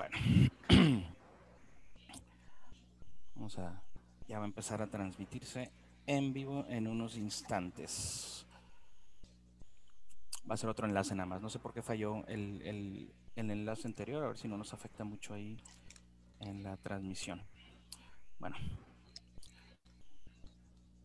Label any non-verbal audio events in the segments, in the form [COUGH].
Bueno. [CLEARS THROAT] Vamos a. Ya va a empezar a transmitirse en vivo en unos instantes. Va a ser otro enlace nada más. No sé por qué falló el, el, el enlace anterior. A ver si no nos afecta mucho ahí en la transmisión. Bueno.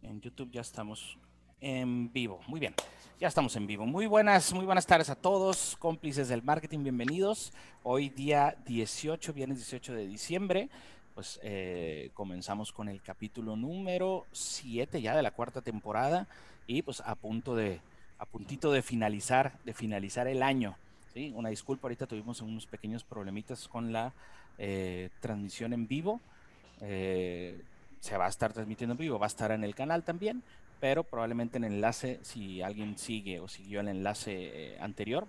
En YouTube ya estamos en vivo. Muy bien. Ya estamos en vivo. Muy buenas, muy buenas tardes a todos, cómplices del marketing, bienvenidos. Hoy día 18, viernes 18 de diciembre, pues eh, comenzamos con el capítulo número 7 ya de la cuarta temporada y pues a punto de, a puntito de finalizar, de finalizar el año. ¿sí? Una disculpa, ahorita tuvimos unos pequeños problemitas con la eh, transmisión en vivo. Eh, se va a estar transmitiendo en vivo, va a estar en el canal también, pero probablemente en el enlace, si alguien sigue o siguió el enlace eh, anterior,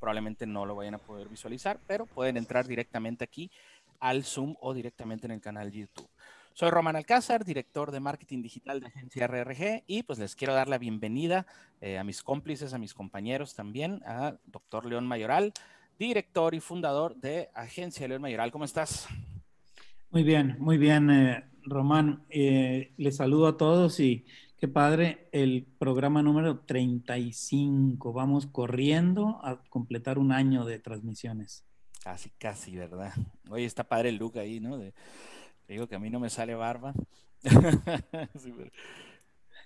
probablemente no lo vayan a poder visualizar, pero pueden entrar directamente aquí al Zoom o directamente en el canal YouTube. Soy Román Alcázar, director de marketing digital de Agencia RRG y pues les quiero dar la bienvenida eh, a mis cómplices, a mis compañeros también, a doctor León Mayoral, director y fundador de Agencia León Mayoral. ¿Cómo estás? Muy bien, muy bien, eh, Román. Eh, les saludo a todos y qué padre, el programa número 35. Vamos corriendo a completar un año de transmisiones. Casi, casi, ¿verdad? Oye, está padre el look ahí, ¿no? Digo que a mí no me sale barba. [LAUGHS] sí,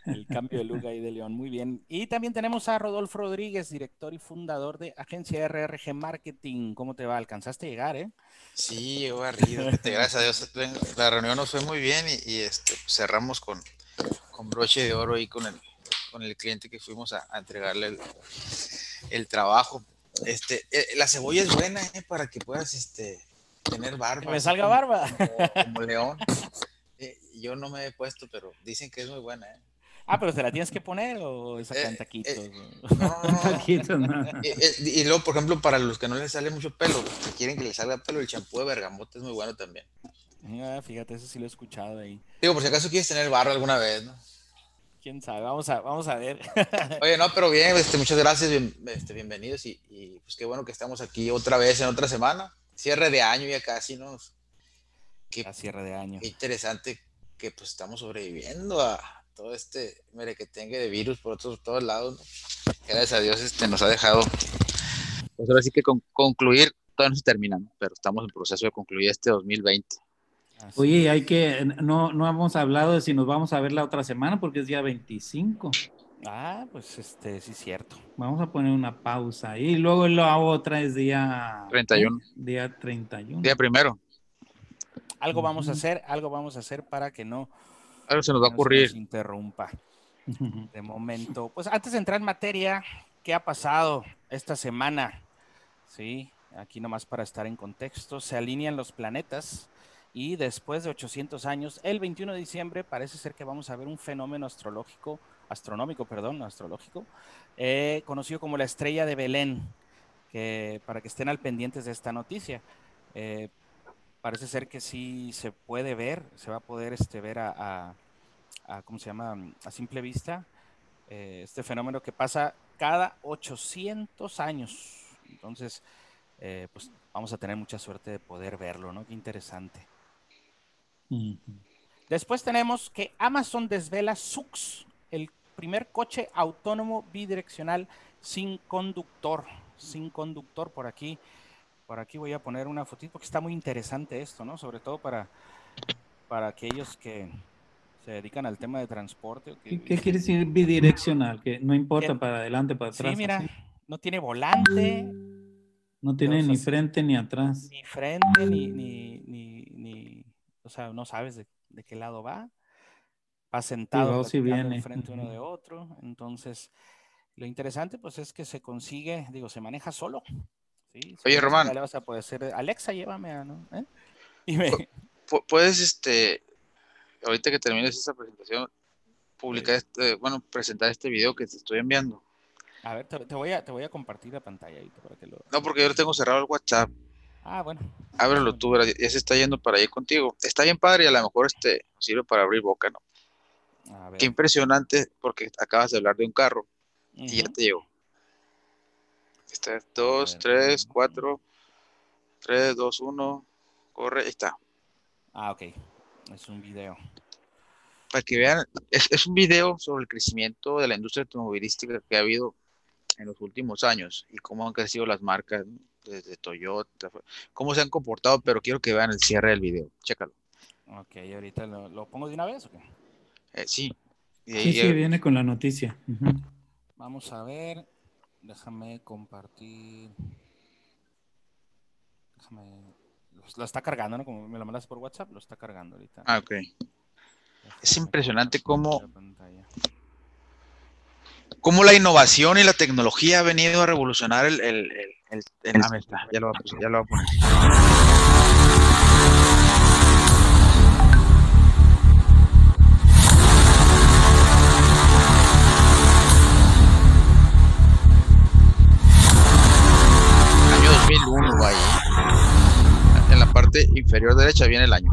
el cambio de look ahí de León. Muy bien. Y también tenemos a Rodolfo Rodríguez, director y fundador de Agencia RRG Marketing. ¿Cómo te va? ¿Alcanzaste a llegar, eh? Sí, llegó arriba. Gracias a Dios. La reunión nos fue muy bien y, y este, cerramos con, con, broche de oro y con el, con el cliente que fuimos a, a entregarle el, el, trabajo. Este, eh, la cebolla es buena eh, para que puedas este, tener barba. Que me salga como, barba. Como, como león. Eh, yo no me he puesto, pero dicen que es muy buena. ¿Eh? Ah, pero ¿se la tienes que poner o sacan eh, taquitos? Eh, no, no, taquitos, no. Y, y, luego, por ejemplo, para los que no les sale mucho pelo, que quieren que les salga pelo, el champú de bergamote es muy bueno también. Ah, fíjate, eso sí lo he escuchado ahí. Digo, por si acaso quieres tener barro alguna vez, ¿no? Quién sabe, vamos a, vamos a ver. [LAUGHS] Oye, no, pero bien, este, muchas gracias, bien, este, bienvenidos y, y, pues qué bueno que estamos aquí otra vez en otra semana. Cierre de año ya casi, ¿no? Qué, a cierre de año. Qué interesante que pues estamos sobreviviendo a, todo este merequetengue de virus por otros, todos lados, ¿no? gracias a Dios este, nos ha dejado, pues ahora sí que con, concluir, todavía no se termina, ¿no? pero estamos en proceso de concluir este 2020. Así Oye, hay que, no, no hemos hablado de si nos vamos a ver la otra semana porque es día 25. Ah, pues este, sí es cierto. Vamos a poner una pausa y luego la otra es día 31. Día 31. Día primero. Algo vamos a hacer, algo vamos a hacer para que no algo se nos va a ocurrir. Nos interrumpa. [LAUGHS] De momento. Pues antes de entrar en materia, ¿qué ha pasado esta semana? Sí, aquí nomás para estar en contexto, se alinean los planetas y después de 800 años, el 21 de diciembre, parece ser que vamos a ver un fenómeno astrológico, astronómico, perdón, astrológico, eh, conocido como la estrella de Belén, que para que estén al pendientes de esta noticia. Eh, parece ser que sí se puede ver, se va a poder este, ver a, a, a ¿cómo se llama? A simple vista, eh, este fenómeno que pasa cada 800 años. Entonces, eh, pues vamos a tener mucha suerte de poder verlo, ¿no? Qué interesante. Uh -huh. Después tenemos que Amazon desvela Sux, el primer coche autónomo bidireccional sin conductor, sin conductor por aquí. Por aquí voy a poner una fotito porque está muy interesante esto, ¿no? Sobre todo para, para aquellos que se dedican al tema de transporte. Que, ¿Qué, ¿Qué, quiere decir bidireccional? Que no importa que, para adelante, para atrás. Sí, mira, así. no tiene volante. No tiene ni frente ni atrás. Ni frente, ni, ni, ni, ni o sea, no sabes de, de, qué lado va. Va sentado sí, viene. frente uno de otro. Entonces, lo interesante pues es que se consigue, digo, se maneja solo. Sí, Oye, Román. Le vas a poder hacer, Alexa, llévame, ¿no? ¿Eh? Me... Puedes, este, ahorita que termines esta presentación, publicar este, bueno, presentar este video que te estoy enviando. A ver, te, te voy, a, te voy a compartir la pantalla ahorita para que lo... No, porque yo lo tengo cerrado el WhatsApp. Ah, bueno. Ábrelo tú, ya se está yendo para ahí contigo. Está bien padre y a lo mejor este sirve para abrir boca, ¿no? A ver. Qué impresionante, porque acabas de hablar de un carro uh -huh. y ya te llegó. Está dos, tres, cuatro, 3, 2, 1, corre, ahí está. Ah, ok. Es un video. Para que vean, es, es un video sobre el crecimiento de la industria automovilística que ha habido en los últimos años y cómo han crecido las marcas desde Toyota, cómo se han comportado, pero quiero que vean el cierre del video. Chécalo. Ok, ahorita lo, lo pongo de una vez. ¿o qué? Eh, sí. Y Sí, eh, viene con la noticia. Vamos a ver. Déjame compartir. Déjame. Lo, lo está cargando, ¿no? Como me lo mandas por WhatsApp, lo está cargando ahorita. Ah, ok. Es impresionante cómo- cómo la innovación y la tecnología ha venido a revolucionar el... el, el, el- el- ah, ahí está, ya lo voy a ya lo voy a poner. Inferior derecha viene el año.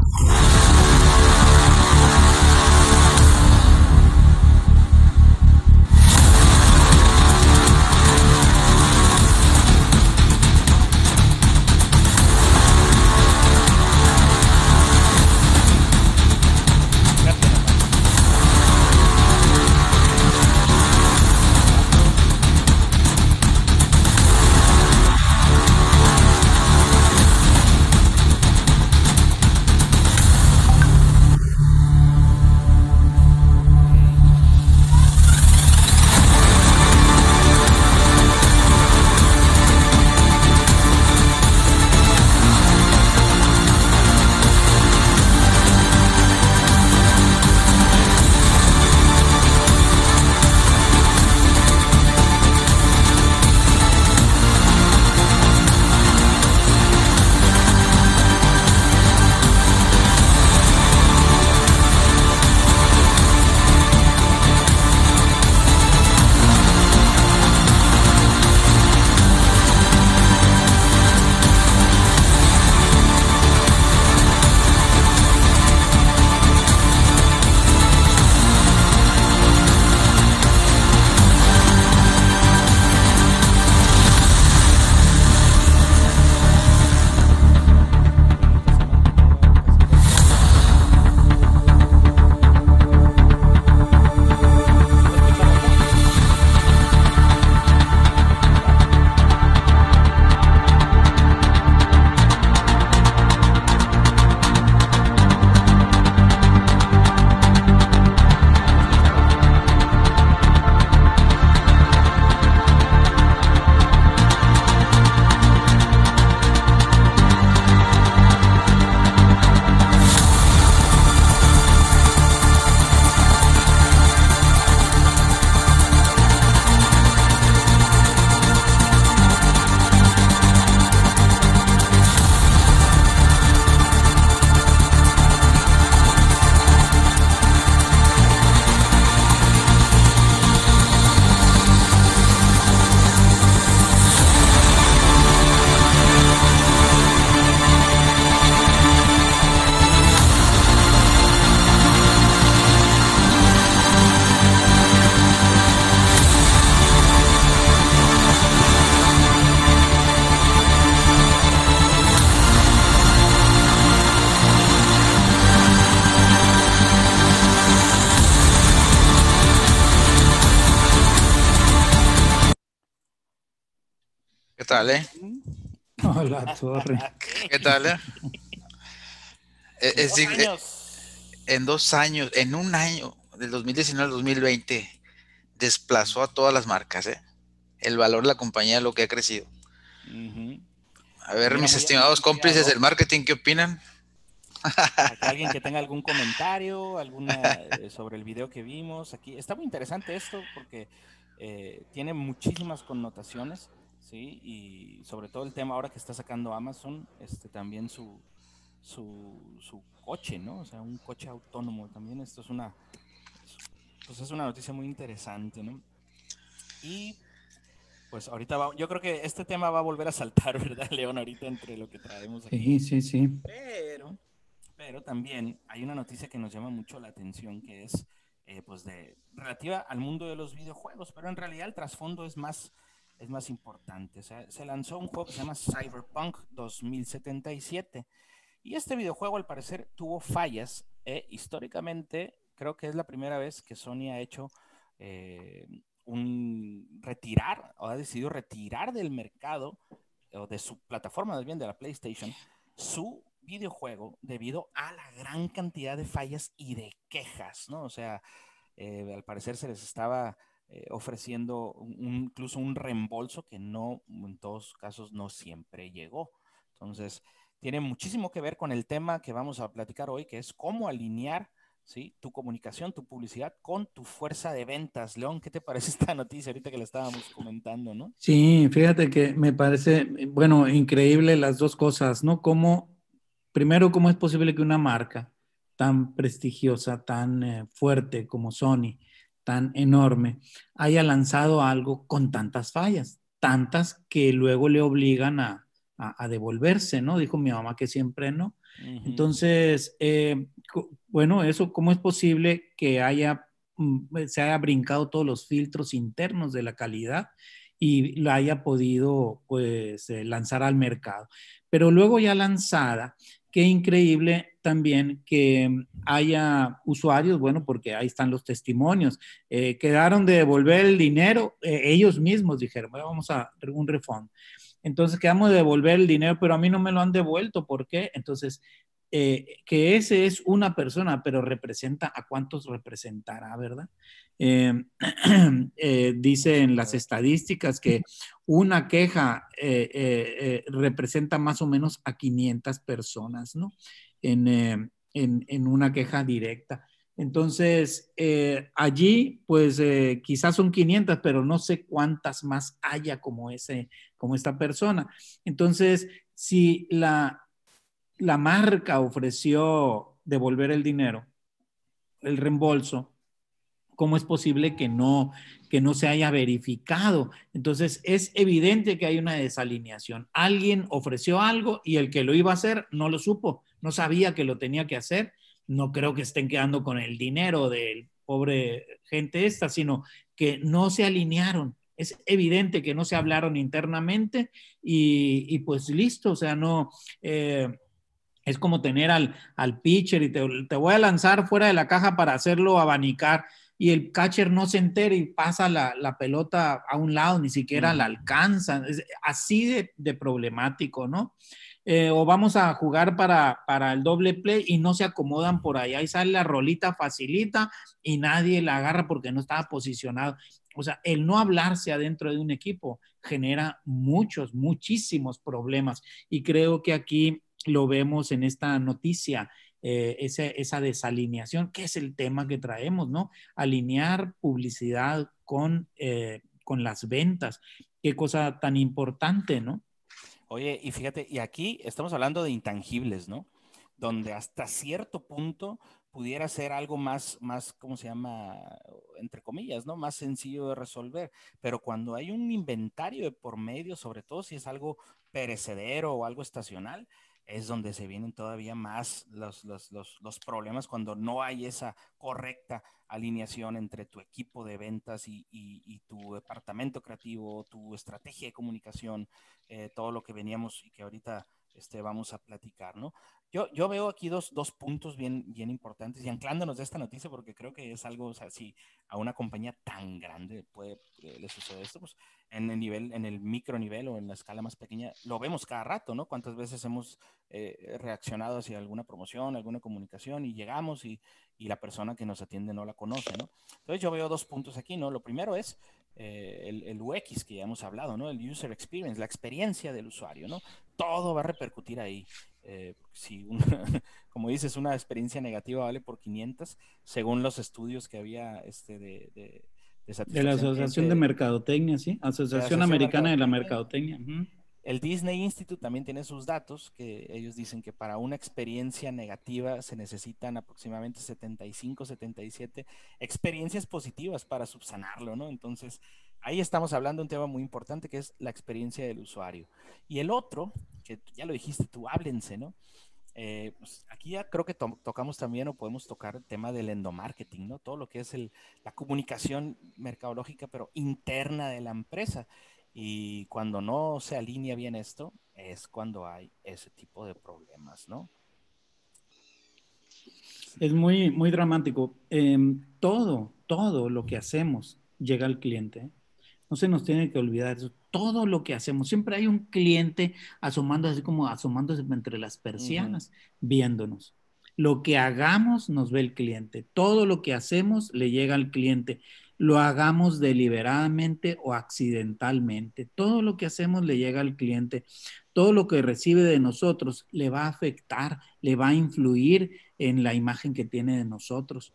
Tal, eh? [LAUGHS] Oh, la torre. ¿Qué tal, eh? Eh, es Dos eh, años. en dos años, en un año, del 2019 al 2020, desplazó a todas las marcas, ¿eh? El valor de la compañía, lo que ha crecido. A ver, Mira, mis estimados cómplices del marketing, ¿qué opinan? Alguien que tenga algún comentario, alguna [LAUGHS] eh, sobre el video que vimos aquí. Está muy interesante esto porque eh, tiene muchísimas connotaciones, sí, y sobre todo el tema ahora que está sacando Amazon, este también su su, su coche, ¿no? O sea, un coche autónomo también. Esto es una pues es una noticia muy interesante, ¿no? Y pues ahorita va, yo creo que este tema va a volver a saltar, [LAUGHS] ¿verdad, León? Ahorita entre lo que traemos aquí. Sí, sí, sí. Pero, pero también hay una noticia que nos llama mucho la atención que es eh, pues de relativa al mundo de los videojuegos, pero en realidad el trasfondo es más es más importante. se lanzó un juego que se llama Cyberpunk 2077 y este videojuego al parecer tuvo fallas. Eh, históricamente creo que es la primera vez que Sony ha hecho eh, un retirar o ha decidido retirar del mercado o de su plataforma, más bien de la PlayStation, su videojuego debido a la gran cantidad de fallas y de quejas, ¿no? O sea, eh, al parecer se les estaba eh, ofreciendo incluso un reembolso que no, en todos casos, no siempre llegó. Entonces, tiene muchísimo que ver con el tema que vamos a platicar hoy, que es cómo alinear ¿sí? tu comunicación, tu publicidad con tu fuerza de ventas. León, ¿qué te parece [LAUGHS] esta noticia ahorita que la estábamos comentando, no? Sí, fíjate que me parece, bueno, increíble las dos cosas, ¿no? Cómo, primero, cómo es posible que una marca tan prestigiosa, tan eh, fuerte como Sony, tan enorme, haya lanzado algo con tantas fallas, tantas que luego le obligan a, devolverse, ¿no? Dijo mi mamá que siempre no. Entonces, eh, bueno, eso, ¿cómo es posible que haya, mm, se haya brincado todos los filtros internos de la calidad y la haya podido, pues, eh, lanzar al mercado? Pero luego ya lanzada, qué increíble también que haya usuarios, bueno, porque ahí están los testimonios, eh, quedaron de devolver el dinero, eh, ellos mismos dijeron, vamos a un refund. Entonces quedamos de devolver el dinero, pero a mí no me lo han devuelto, ¿por qué? Entonces, eh, que ese es una persona, pero representa a cuántos representará, ¿verdad? [CLEARS THROAT] dice en las estadísticas que una queja representa más o menos a 500 personas, ¿no? Eh, en, una queja directa. Entonces, eh, allí, pues eh, quizás son 500, pero no sé cuántas más haya como, ese, como esta persona. Entonces, si la, la marca ofreció devolver el dinero, el reembolso, ¿cómo es posible que no, que no se haya verificado? Entonces, es evidente que hay una desalineación. Alguien ofreció algo y el que lo iba a hacer no lo supo no sabía que lo tenía que hacer. No creo que estén quedando con el dinero del pobre gente esta, sino que no se alinearon. Es evidente que no se hablaron internamente y, pues listo, o sea, no... Eh, es como tener al, al pitcher y te, voy a lanzar fuera de la caja para hacerlo abanicar y el catcher no se entera y pasa la, pelota a un lado, ni siquiera la alcanza. Es así de, de problemático, ¿no? Eh, o vamos a jugar para, el doble play y no se acomodan por ahí. Ahí sale la rolita facilita y nadie la agarra porque no estaba posicionado. O sea, el no hablarse adentro de un equipo genera muchos, muchísimos problemas. Y creo que aquí lo vemos en esta noticia, eh, esa, desalineación, que es el tema que traemos, ¿no? Alinear publicidad con, eh, con las ventas. Qué cosa tan importante, ¿no? Oye, y fíjate, y aquí estamos hablando de intangibles, ¿no? Donde hasta cierto punto pudiera ser algo más, más, ¿cómo se llama? Entre comillas, ¿no? Más sencillo de resolver. Pero cuando hay un inventario de por medio, sobre todo si es algo perecedero o algo estacional, es donde se vienen todavía más los, los, los, los, problemas cuando no hay esa correcta alineación entre tu equipo de ventas y, y, y tu departamento creativo, tu estrategia de comunicación, eh, todo lo que veníamos y que ahorita este, vamos a platicar, ¿no? Yo, yo veo aquí dos, dos puntos bien, bien importantes y anclándonos de esta noticia porque creo que es algo, o sea, si a una compañía tan grande puede, eh, le sucede esto, pues en el nivel, en el micro nivel o en la escala más pequeña, lo vemos cada rato, ¿no? Cuántas veces hemos eh, reaccionado hacia alguna promoción, alguna comunicación y llegamos y, y, la persona que nos atiende no la conoce, ¿no? Entonces yo veo dos puntos aquí, ¿no? Lo primero es eh, el, el, UX que ya hemos hablado, ¿no? El user experience, la experiencia del usuario, ¿no? Todo va a repercutir ahí. Eh, si, [LAUGHS] como dices, una experiencia negativa vale por 500, según los estudios que había este, de, de de la Asociación de Mercadotecnia, ¿sí? Asociación Americana de la Mercadotecnia. El Disney Institute también tiene sus datos, que ellos dicen que para una experiencia negativa se necesitan aproximadamente 75, 77 experiencias positivas para subsanarlo, ¿no? Entonces, ahí estamos hablando de un tema muy importante que es la experiencia del usuario. Y el otro, que ya lo dijiste tú, háblense, ¿no? Eh, pues aquí ya creo que tocamos también o podemos tocar el tema del endomarketing, ¿no? Todo lo que es la comunicación mercadológica, pero interna de la empresa. Y cuando no se alinea bien esto, es cuando hay ese tipo de problemas, ¿no? Es muy, muy dramático. Em, todo, todo lo que hacemos llega al cliente. No se nos tiene que olvidar eso. Todo lo que hacemos, siempre hay un cliente asomando así como asomándose entre las persianas, viéndonos. Lo que hagamos nos ve el cliente. Todo lo que hacemos le llega al cliente lo hagamos deliberadamente o accidentalmente. Todo lo que hacemos le llega al cliente. Todo lo que recibe de nosotros le va a afectar, le va a influir en la imagen que tiene de nosotros.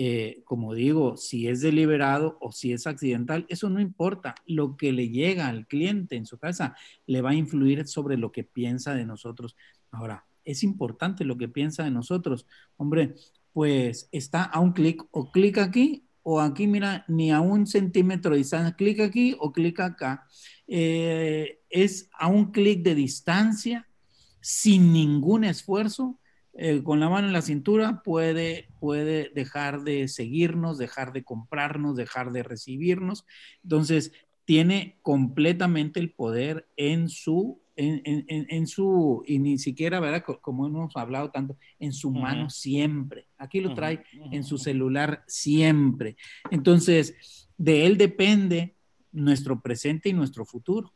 Eh, como digo, si es deliberado o si es accidental, eso no importa. Lo que le llega al cliente en su casa le va a influir sobre lo que piensa de nosotros. Ahora, es importante lo que piensa de nosotros. Hombre, pues está a un clic o clic aquí o aquí, mira, ni a un centímetro de distancia, clic aquí o clic acá. Eh, es a un clic de distancia, sin ningún esfuerzo, eh, con la mano en la cintura puede, puede dejar de seguirnos, dejar de comprarnos, dejar de recibirnos. Entonces, tiene completamente el poder en su en, su, y ni siquiera, ¿verdad? Como hemos hablado tanto, en su mano siempre. Aquí lo trae en su celular siempre. Entonces, de él depende nuestro presente y nuestro futuro,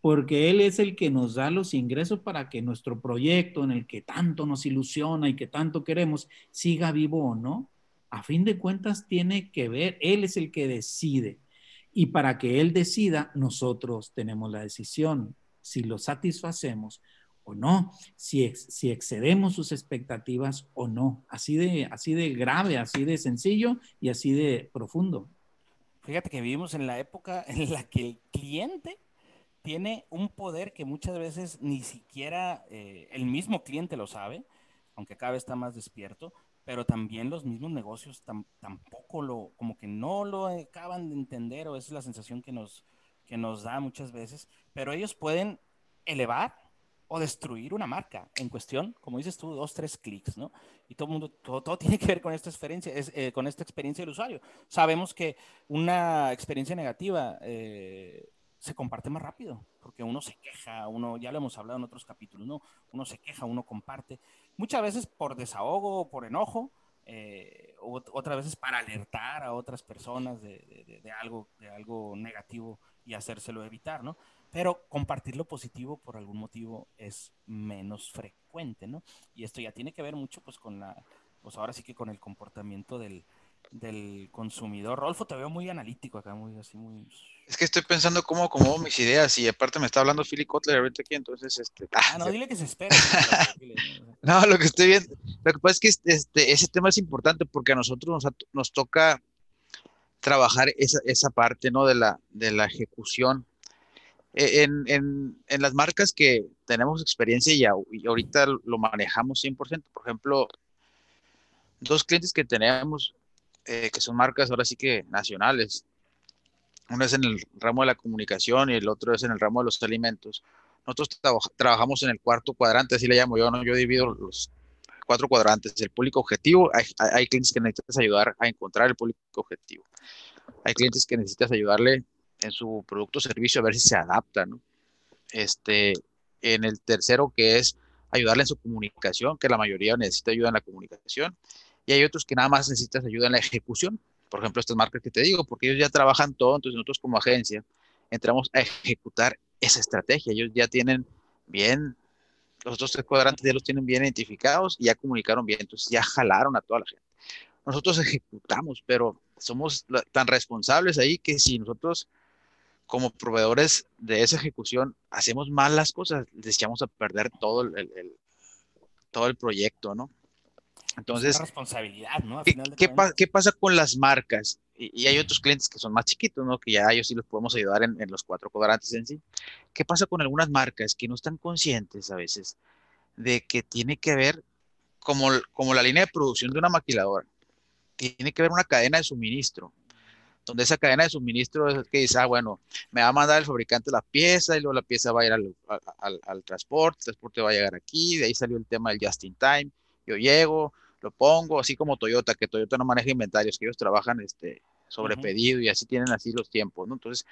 porque él es el que nos da los ingresos para que nuestro proyecto en el que tanto nos ilusiona y que tanto queremos siga vivo o no. A fin de cuentas, tiene que ver, él es el que decide. Y para que él decida, nosotros tenemos la decisión si lo satisfacemos o no, si, si excedemos sus expectativas o no. Así de, así de grave, así de sencillo y así de profundo. Fíjate que vivimos en la época en la que el cliente tiene un poder que muchas veces ni siquiera eh, el mismo cliente lo sabe, aunque cada vez está más despierto, pero también los mismos negocios tampoco lo, como que no lo acaban de entender o esa es la sensación que nos, que nos da muchas veces, pero ellos pueden elevar o destruir una marca en cuestión, como dices tú, dos, tres clics, ¿no? Y todo mundo, todo, todo tiene que ver con esta experiencia, es, eh, con esta experiencia del usuario. Sabemos que una experiencia negativa eh, se comparte más rápido, porque uno se queja, uno, ya lo hemos hablado en otros capítulos, ¿no? Uno se queja, uno comparte, muchas veces por desahogo por enojo, eh, otras veces para alertar a otras personas de, de, algo, de algo negativo y hacérselo evitar, ¿no? Pero compartir lo positivo por algún motivo es menos frecuente, ¿no? Y esto ya tiene que ver mucho, pues, con la, pues ahora sí que con el comportamiento del, del consumidor. Rolfo, te veo muy analítico acá, muy así, muy... Es que estoy pensando cómo acomodo mis ideas y aparte me está hablando Philip Kotler ahorita aquí, entonces, este... Ah, no, dile que se espera. [LAUGHS] no, lo que estoy viendo, lo que pasa es que este, este, ese tema es importante porque a nosotros nos, nos toca trabajar esa, esa parte, ¿no? De la, de la ejecución. E, en, en, en, las marcas que tenemos experiencia y, y, ahorita lo manejamos 100%, por ejemplo, dos clientes que tenemos, eh, que son marcas ahora sí que nacionales, uno es en el ramo de la comunicación y el otro es en el ramo de los alimentos. Nosotros trabajamos en el cuarto cuadrante, así le llamo yo, ¿no? Yo divido los cuatro cuadrantes. El público objetivo, hay, hay clientes que necesitas ayudar a encontrar el público objetivo. Hay clientes que necesitas ayudarle en su producto o servicio a ver si se adapta, ¿no? Este, en el tercero que es ayudarle en su comunicación, que la mayoría necesita ayuda en la comunicación, y hay otros que nada más necesitas ayuda en la ejecución. Por ejemplo, estas marcas que te digo, porque ellos ya trabajan todo, entonces nosotros como agencia entramos a ejecutar esa estrategia. Ellos ya tienen bien los otros tres cuadrantes ya los tienen bien identificados y ya comunicaron bien, entonces ya jalaron a toda la gente. Nosotros ejecutamos, pero somos tan responsables ahí que si nosotros como proveedores de esa ejecución hacemos mal las cosas, les echamos a perder todo el, todo el proyecto, ¿no? Entonces, responsabilidad, ¿no? ¿qué, pasa con las marcas? Y, hay otros clientes que son más chiquitos, ¿no? Que ya ellos sí los podemos ayudar en, los cuatro cuadrantes en sí. ¿Qué pasa con algunas marcas que no están conscientes a veces de que tiene que ver como, como la línea de producción de una maquiladora? Tiene que ver una cadena de suministro, donde esa cadena de suministro es que dice, ah, bueno, me va a mandar el fabricante la pieza y luego la pieza va a ir al, al, al transporte, el transporte va a llegar aquí, de ahí salió el tema del just in time, yo llego, lo pongo, así como Toyota, que Toyota no maneja inventarios, que ellos trabajan este, sobre pedido y así tienen así los tiempos, ¿no? Entonces,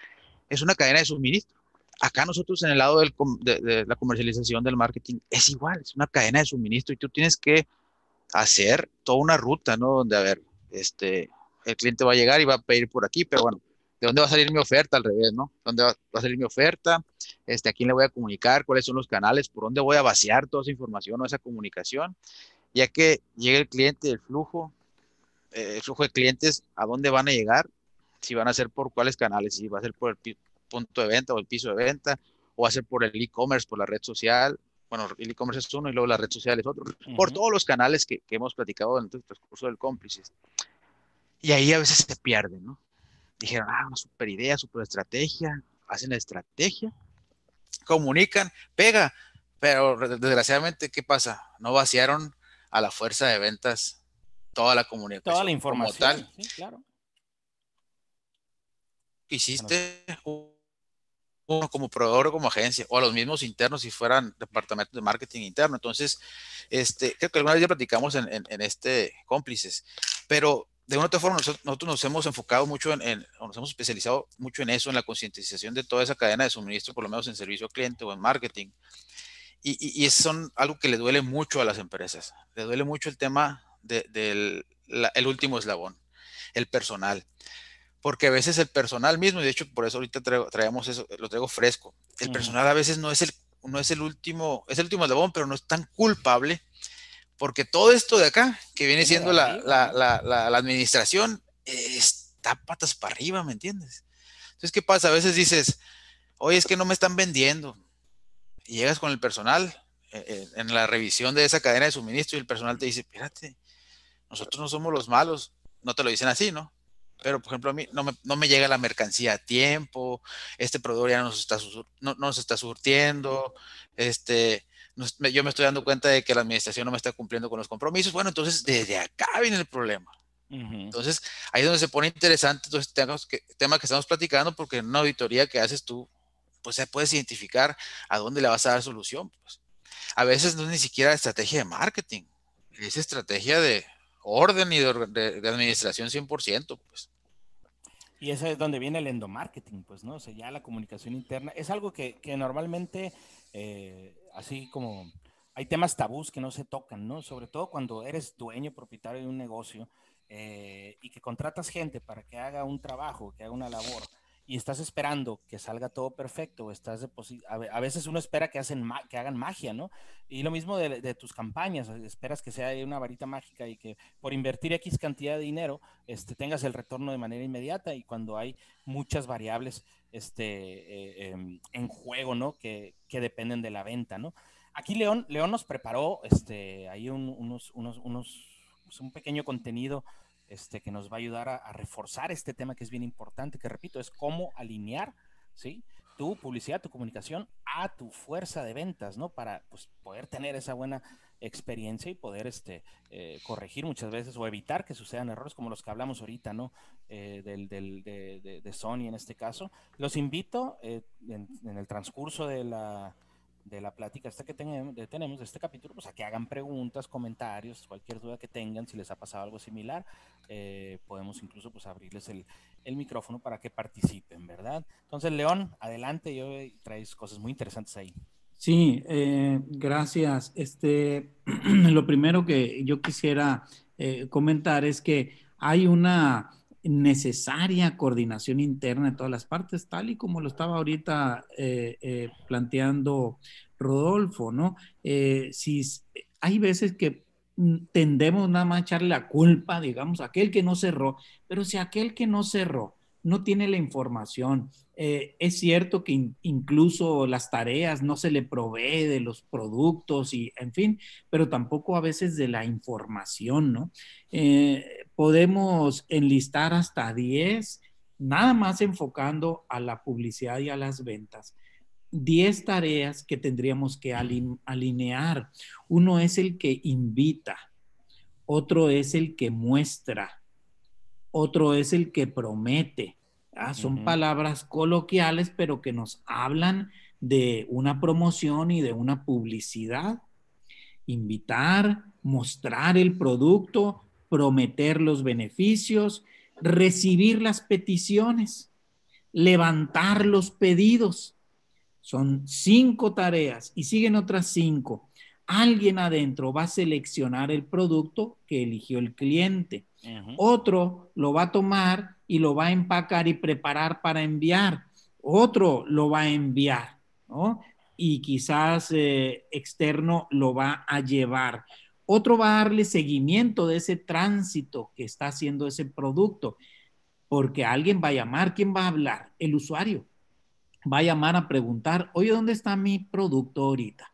es una cadena de suministro. Acá nosotros en el lado del, de, la comercialización del marketing es igual, es una cadena de suministro y tú tienes que hacer toda una ruta, ¿no? Donde, a ver, este, el cliente va a llegar y va a pedir por aquí, pero bueno, ¿de dónde va a salir mi oferta? Al revés, ¿no? ¿Dónde va, a salir mi oferta? Este, ¿A quién le voy a comunicar? ¿Cuáles son los canales? ¿Por dónde voy a vaciar toda esa información o esa comunicación? Ya que llegue el cliente, el flujo, eh, el flujo de clientes, ¿a dónde van a llegar? Si van a ser por cuáles canales, si va a ser por el punto de venta o el piso de venta, o va a ser por el e-commerce, por la red social. Bueno, el e-commerce es uno y luego la red social es otro. Por todos los canales que, que hemos platicado durante el transcurso del cómplices. Y ahí a veces se pierden, ¿no? Dijeron, ah, una super idea, super estrategia, hacen la estrategia, comunican, pega, pero desgraciadamente, ¿qué pasa? No vaciaron a la fuerza de ventas toda la comunicación. Toda la información. Como Sí, claro. Hiciste uno como proveedor o como agencia, o a los mismos internos si fueran departamentos de marketing interno. Entonces, este, creo que alguna vez ya platicamos en, en este cómplices, pero de una u otra forma, nosotros, nos hemos enfocado mucho en, nos hemos especializado mucho en eso, en la concientización de toda esa cadena de suministro, por lo menos en servicio al cliente o en marketing. Y, y, y son algo que le duele mucho a las empresas. Le duele mucho el tema del el último eslabón, el personal. Porque a veces el personal mismo, y de hecho por eso ahorita traemos eso, lo traigo fresco, el personal a veces no es el, no es el último, es el último eslabón, pero no es tan culpable porque todo esto de acá, que viene siendo la, la, la, la, administración, está patas para arriba, ¿me entiendes? Entonces, ¿qué pasa? A veces dices, oye, es que no me están vendiendo. Y llegas con el personal eh, eh, en la revisión de esa cadena de suministro y el personal te dice, espérate, nosotros no somos los malos. No te lo dicen así, ¿no? Pero, por ejemplo, a mí no me, no me llega la mercancía a tiempo, este proveedor ya nos está, no, nos está surtiendo, este, yo me estoy dando cuenta de que la administración no me está cumpliendo con los compromisos. Bueno, entonces desde acá viene el problema. Entonces, ahí es donde se pone interesante todo este tema que, estamos platicando, porque en una auditoría que haces tú, pues puedes identificar a dónde le vas a dar solución. Pues. A veces no es ni siquiera estrategia de marketing, es estrategia de orden y de, de administración 100%. Pues. Y eso es donde viene el endomarketing, pues, ¿no? O sea, ya la comunicación interna es algo que, que normalmente, eh, así como hay temas tabús que no se tocan, ¿no? Sobre todo cuando eres dueño, propietario de un negocio eh, y que contratas gente para que haga un trabajo, que haga una labor y estás esperando que salga todo perfecto, estás a veces uno espera que, hacen que hagan magia, ¿no? Y lo mismo de, tus campañas, esperas que sea una varita mágica y que por invertir X cantidad de dinero este, tengas el retorno de manera inmediata y cuando hay muchas variables este, eh, em, en juego, ¿no? Que, que, dependen de la venta, ¿no? Aquí León, León nos preparó este, ahí unos, unos, unos, pues, un pequeño contenido este, que nos va a ayudar a, reforzar este tema que es bien importante, que repito, es cómo alinear, ¿sí? Tu publicidad, tu comunicación a tu fuerza de ventas, ¿no? Para pues, poder tener esa buena experiencia y poder este, eh, corregir muchas veces o evitar que sucedan errores como los que hablamos ahorita, ¿no? Eh, del, del, de, Sony en este caso. Los invito eh, en el transcurso de la de la plática esta que tenemos, de este capítulo, pues a que hagan preguntas, comentarios, cualquier duda que tengan, si les ha pasado algo similar, eh, podemos incluso pues abrirles el, el, micrófono para que participen, ¿verdad? Entonces, León, adelante, yo traes cosas muy interesantes ahí. Sí, eh, gracias. Este, [CLEARS THROAT] lo primero que yo quisiera eh, comentar es que hay una necesaria coordinación interna de todas las partes, tal y como lo estaba ahorita eh, eh, planteando Rodolfo, ¿no? Eh, si hay veces que mm, tendemos nada más a echarle la culpa, digamos, a aquel que no cerró, pero si aquel que no cerró no tiene la información. Es cierto que incluso las tareas no se le provee de los productos y, en fin, pero tampoco a veces de la información, ¿no? Podemos enlistar hasta 10, nada más enfocando a la publicidad y a las ventas. 10 tareas que tendríamos que alinear. Uno es el que invita, otro es el que muestra, otro es el que promete. Son palabras coloquiales, pero que nos hablan de una promoción y de una publicidad. Invitar, mostrar el producto, prometer los beneficios, recibir las peticiones. levantar los pedidos. Son cinco tareas y siguen otras cinco. Alguien adentro va a seleccionar el producto que eligió el cliente. Otro lo va a tomar y lo va a empacar y preparar para enviar. Otro lo va a enviar, ¿no? Y quizás eh, externo lo va a llevar. Otro va a darle seguimiento de ese tránsito que está haciendo ese producto, porque alguien va a llamar. ¿Quién va a hablar? El usuario. Va a llamar a preguntar, oye, ¿dónde está mi producto ahorita?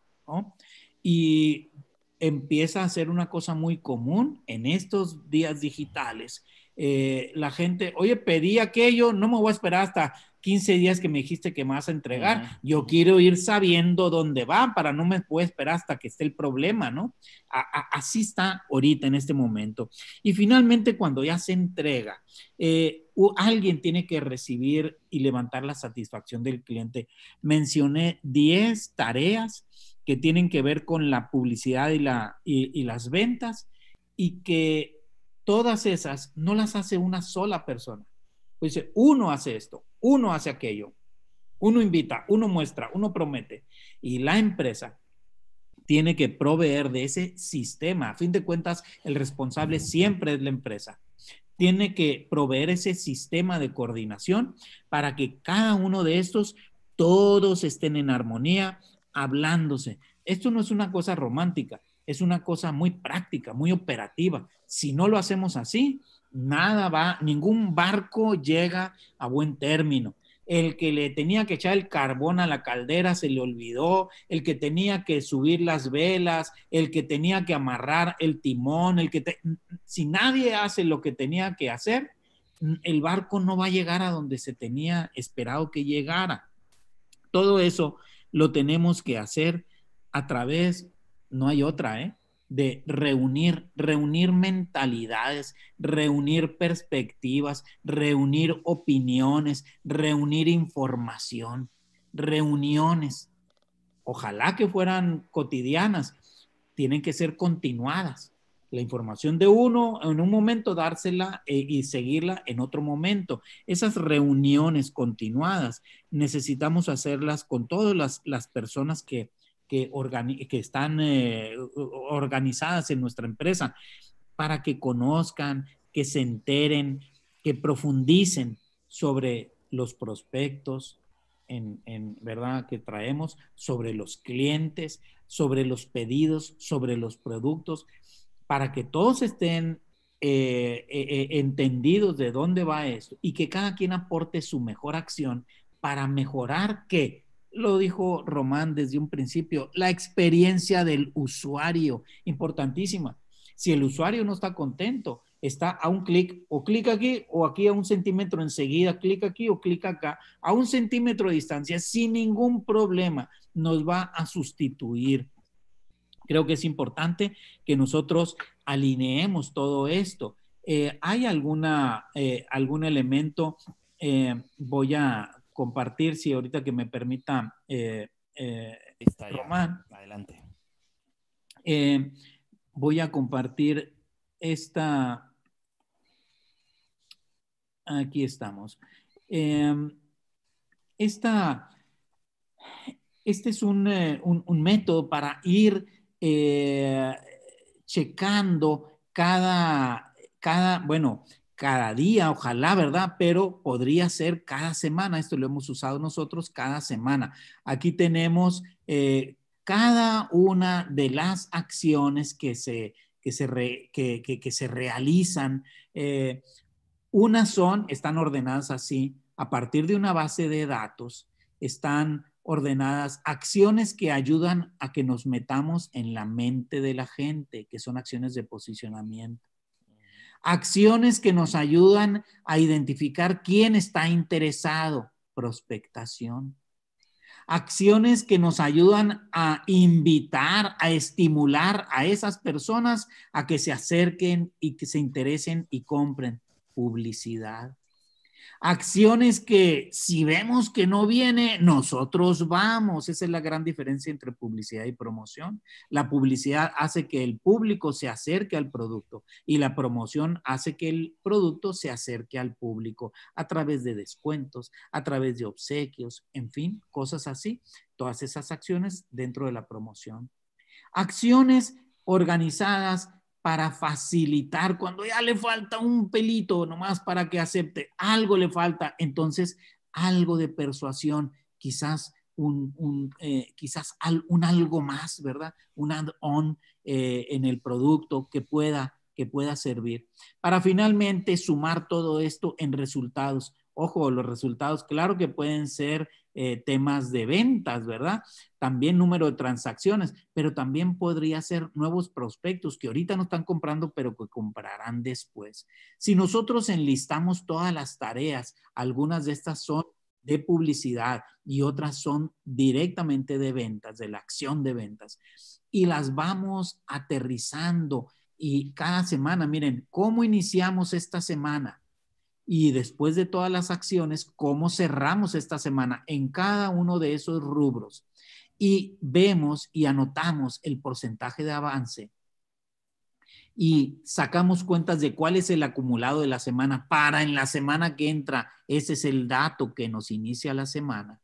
Y empieza a ser una cosa muy común en estos días digitales. Eh, la gente, oye, pedí aquello, no me voy a esperar hasta 15 días que me dijiste que me vas a entregar. Yo quiero ir sabiendo dónde va para no me puedo esperar hasta que esté el problema, ¿no? así está ahorita en este momento. Y finalmente, cuando ya se entrega, eh, alguien tiene que recibir y levantar la satisfacción del cliente. Mencioné 10 tareas que tienen que ver con la publicidad y, la, y las ventas y que todas esas no las hace una sola persona pues dice, uno hace esto, uno hace aquello, uno invita, uno muestra, uno promete. Y la empresa tiene que proveer de ese sistema. A fin de cuentas, el responsable siempre es la empresa. Tiene que proveer ese sistema de coordinación para que cada uno de estos, todos estén en armonía, hablándose. Esto no es una cosa romántica, es una cosa muy práctica, muy operativa. Si no lo hacemos así, nada va, ningún barco llega a buen término. El que le tenía que echar el carbón a la caldera se le olvidó, el que tenía que subir las velas, el que tenía que amarrar el timón, el que si nadie hace lo que tenía que hacer, el barco no va a llegar a donde se tenía esperado que llegara. Todo eso lo tenemos que hacer a través, no hay otra, ¿eh? De reunir, reunir mentalidades, reunir perspectivas, reunir opiniones, reunir información, reuniones. Ojalá que fueran cotidianas, tienen que ser continuadas. La información de uno en un momento dársela eh, y seguirla en otro momento. Esas reuniones continuadas necesitamos hacerlas con todas las, las personas que, que, están eh, organizadas en nuestra empresa para que conozcan, que se enteren, que profundicen sobre los prospectos, en, verdad que traemos sobre los clientes, sobre los pedidos, sobre los productos, para que todos estén eh, eh, entendidos de dónde va esto y que cada quien aporte su mejor acción para mejorar que lo dijo Román desde un principio, la experiencia del usuario, importantísima. Si el usuario no está contento, está a un clic, o clic aquí, o aquí a un centímetro enseguida, clic aquí o clic acá, a un centímetro de distancia, sin ningún problema, nos va a sustituir. Creo que es importante que nosotros alineemos todo esto. Eh, ¿Hay alguna, eh, algún elemento? Eh, voy a compartir, si ahorita que me permita, eh, eh, Román. Adelante. Eh, voy a compartir esta. Aquí estamos. esta, este es un, un método para ir checando cada, cada, bueno, cada día, ojalá, ¿verdad? Pero podría ser cada semana. Esto lo hemos usado nosotros cada semana. Aquí tenemos eh, cada una de las acciones que se, que se, que, se realizan. Eh, unas son, están ordenadas así, a partir de una base de datos, están ordenadas acciones que ayudan a que nos metamos en la mente de la gente, que son acciones de posicionamiento Acciones que nos ayudan a identificar quién está interesado, prospectación. Acciones que nos ayudan a invitar, a estimular a esas personas a que se acerquen y que se interesen y compren publicidad. Acciones que si vemos que no viene, nosotros vamos. Esa es la gran diferencia entre publicidad y promoción. La publicidad hace que el público se acerque al producto y la promoción hace que el producto se acerque al público a través de descuentos, a través de obsequios, en fin, cosas así. Todas esas acciones dentro de la promoción. Acciones organizadas para facilitar, cuando ya le falta un pelito nomás para que acepte, algo le falta, entonces algo de persuasión, quizás un, eh, quizás un algo más, ¿verdad? Un add-on eh, en el producto que pueda, que pueda servir. Para finalmente sumar todo esto en resultados. Ojo, los resultados, claro que pueden ser eh, temas de ventas, ¿verdad? También número de transacciones, pero también podría ser nuevos prospectos que ahorita no están comprando, pero que comprarán después. Si nosotros enlistamos todas las tareas, algunas de estas son de publicidad y otras son directamente de ventas, de la acción de ventas, y las vamos aterrizando y cada semana, miren, ¿cómo iniciamos esta semana? Y después de todas las acciones, cómo cerramos esta semana en cada uno de esos rubros. Y vemos y anotamos el porcentaje de avance y sacamos cuentas de cuál es el acumulado de la semana para en la semana que entra, ese es el dato que nos inicia la semana.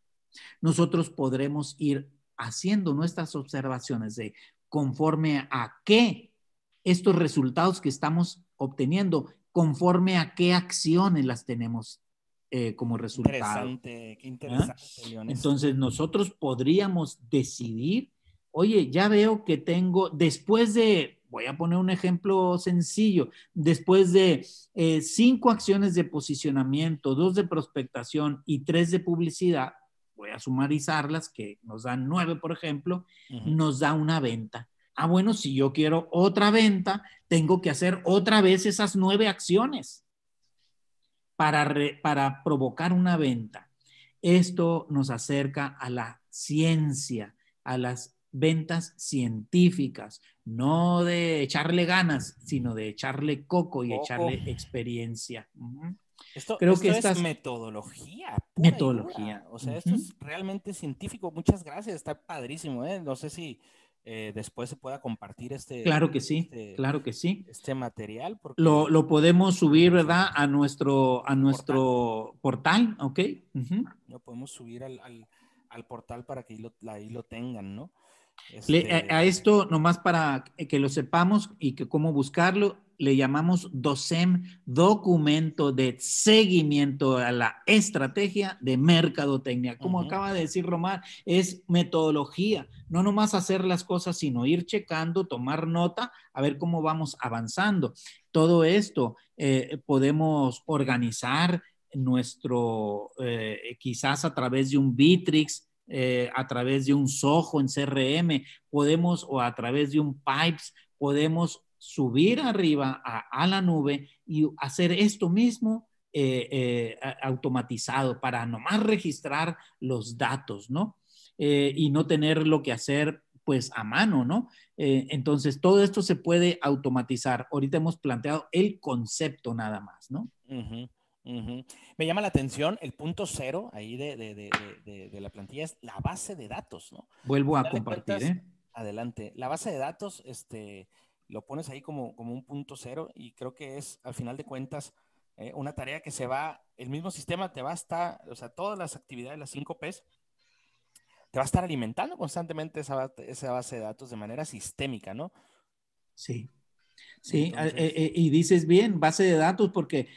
Nosotros podremos ir haciendo nuestras observaciones de conforme a qué estos resultados que estamos obteniendo conforme a qué acciones las tenemos eh, como resultado. Interesante, qué ¿Ah? interesante. Entonces nosotros podríamos decidir, oye, ya veo que tengo, después de, voy a poner un ejemplo sencillo, después de eh, cinco acciones de posicionamiento, dos de prospectación y tres de publicidad, voy a sumarizarlas, que nos dan nueve, por ejemplo, nos da una venta. Ah, bueno, si yo quiero otra venta, tengo que hacer otra vez esas nueve acciones para, para provocar una venta. Esto nos acerca a la ciencia, a las ventas científicas, no de echarle ganas, sino de echarle coco y echarle experiencia. Esto, Creo que es metodología. Metodología. O sea, esto es realmente científico. Muchas gracias, está padrísimo. ¿eh? No sé si eh, después se pueda compartir este. Claro que sí, este, claro que sí. Este material. Lo, podemos subir, ¿verdad? A nuestro, a nuestro portal, ¿ok? Lo podemos subir al, portal para que ahí lo, tengan, ¿no? a, este esto, nomás para que lo sepamos y que cómo buscarlo, le llamamos DOSEM, documento de seguimiento a la estrategia de mercadotecnia. Como acaba de decir Román, es metodología, no nomás hacer las cosas, sino ir checando, tomar nota, a ver cómo vamos avanzando. Todo esto eh, podemos organizar nuestro, eh, quizás a través de un Bitrix, eh, a través de un Soho en CRM, podemos, o a través de un Pipes, podemos subir arriba a, la nube y hacer esto mismo eh, eh, automatizado para nomás registrar los datos, ¿no? Eh, y no tener lo que hacer pues a mano, ¿no? entonces, todo esto se puede automatizar. Ahorita hemos planteado el concepto nada más, ¿no? Me llama la atención el punto cero ahí de, de, la plantilla es la base de datos, ¿no? Vuelvo a compartir, ¿eh? Adelante. La base de datos, este, lo pones ahí como, como un punto cero y creo que es, al final de cuentas, eh, una tarea que se va, el mismo sistema te va a estar, o sea, todas las actividades, las 5 Ps, te va a estar alimentando constantemente esa, esa base de datos de manera sistémica, ¿no? Sí, sí, eh, eh, y dices bien, base de datos, porque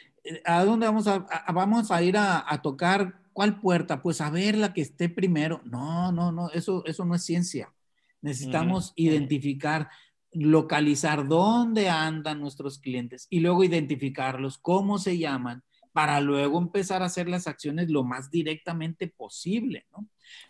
¿a dónde vamos a, vamos a ir a, tocar? ¿Cuál puerta? Pues a ver la que esté primero. No, no, no, eso, eso no es ciencia. Necesitamos identificar localizar dónde andan nuestros clientes y luego identificarlos, cómo se llaman, para luego empezar a hacer las acciones lo más directamente posible.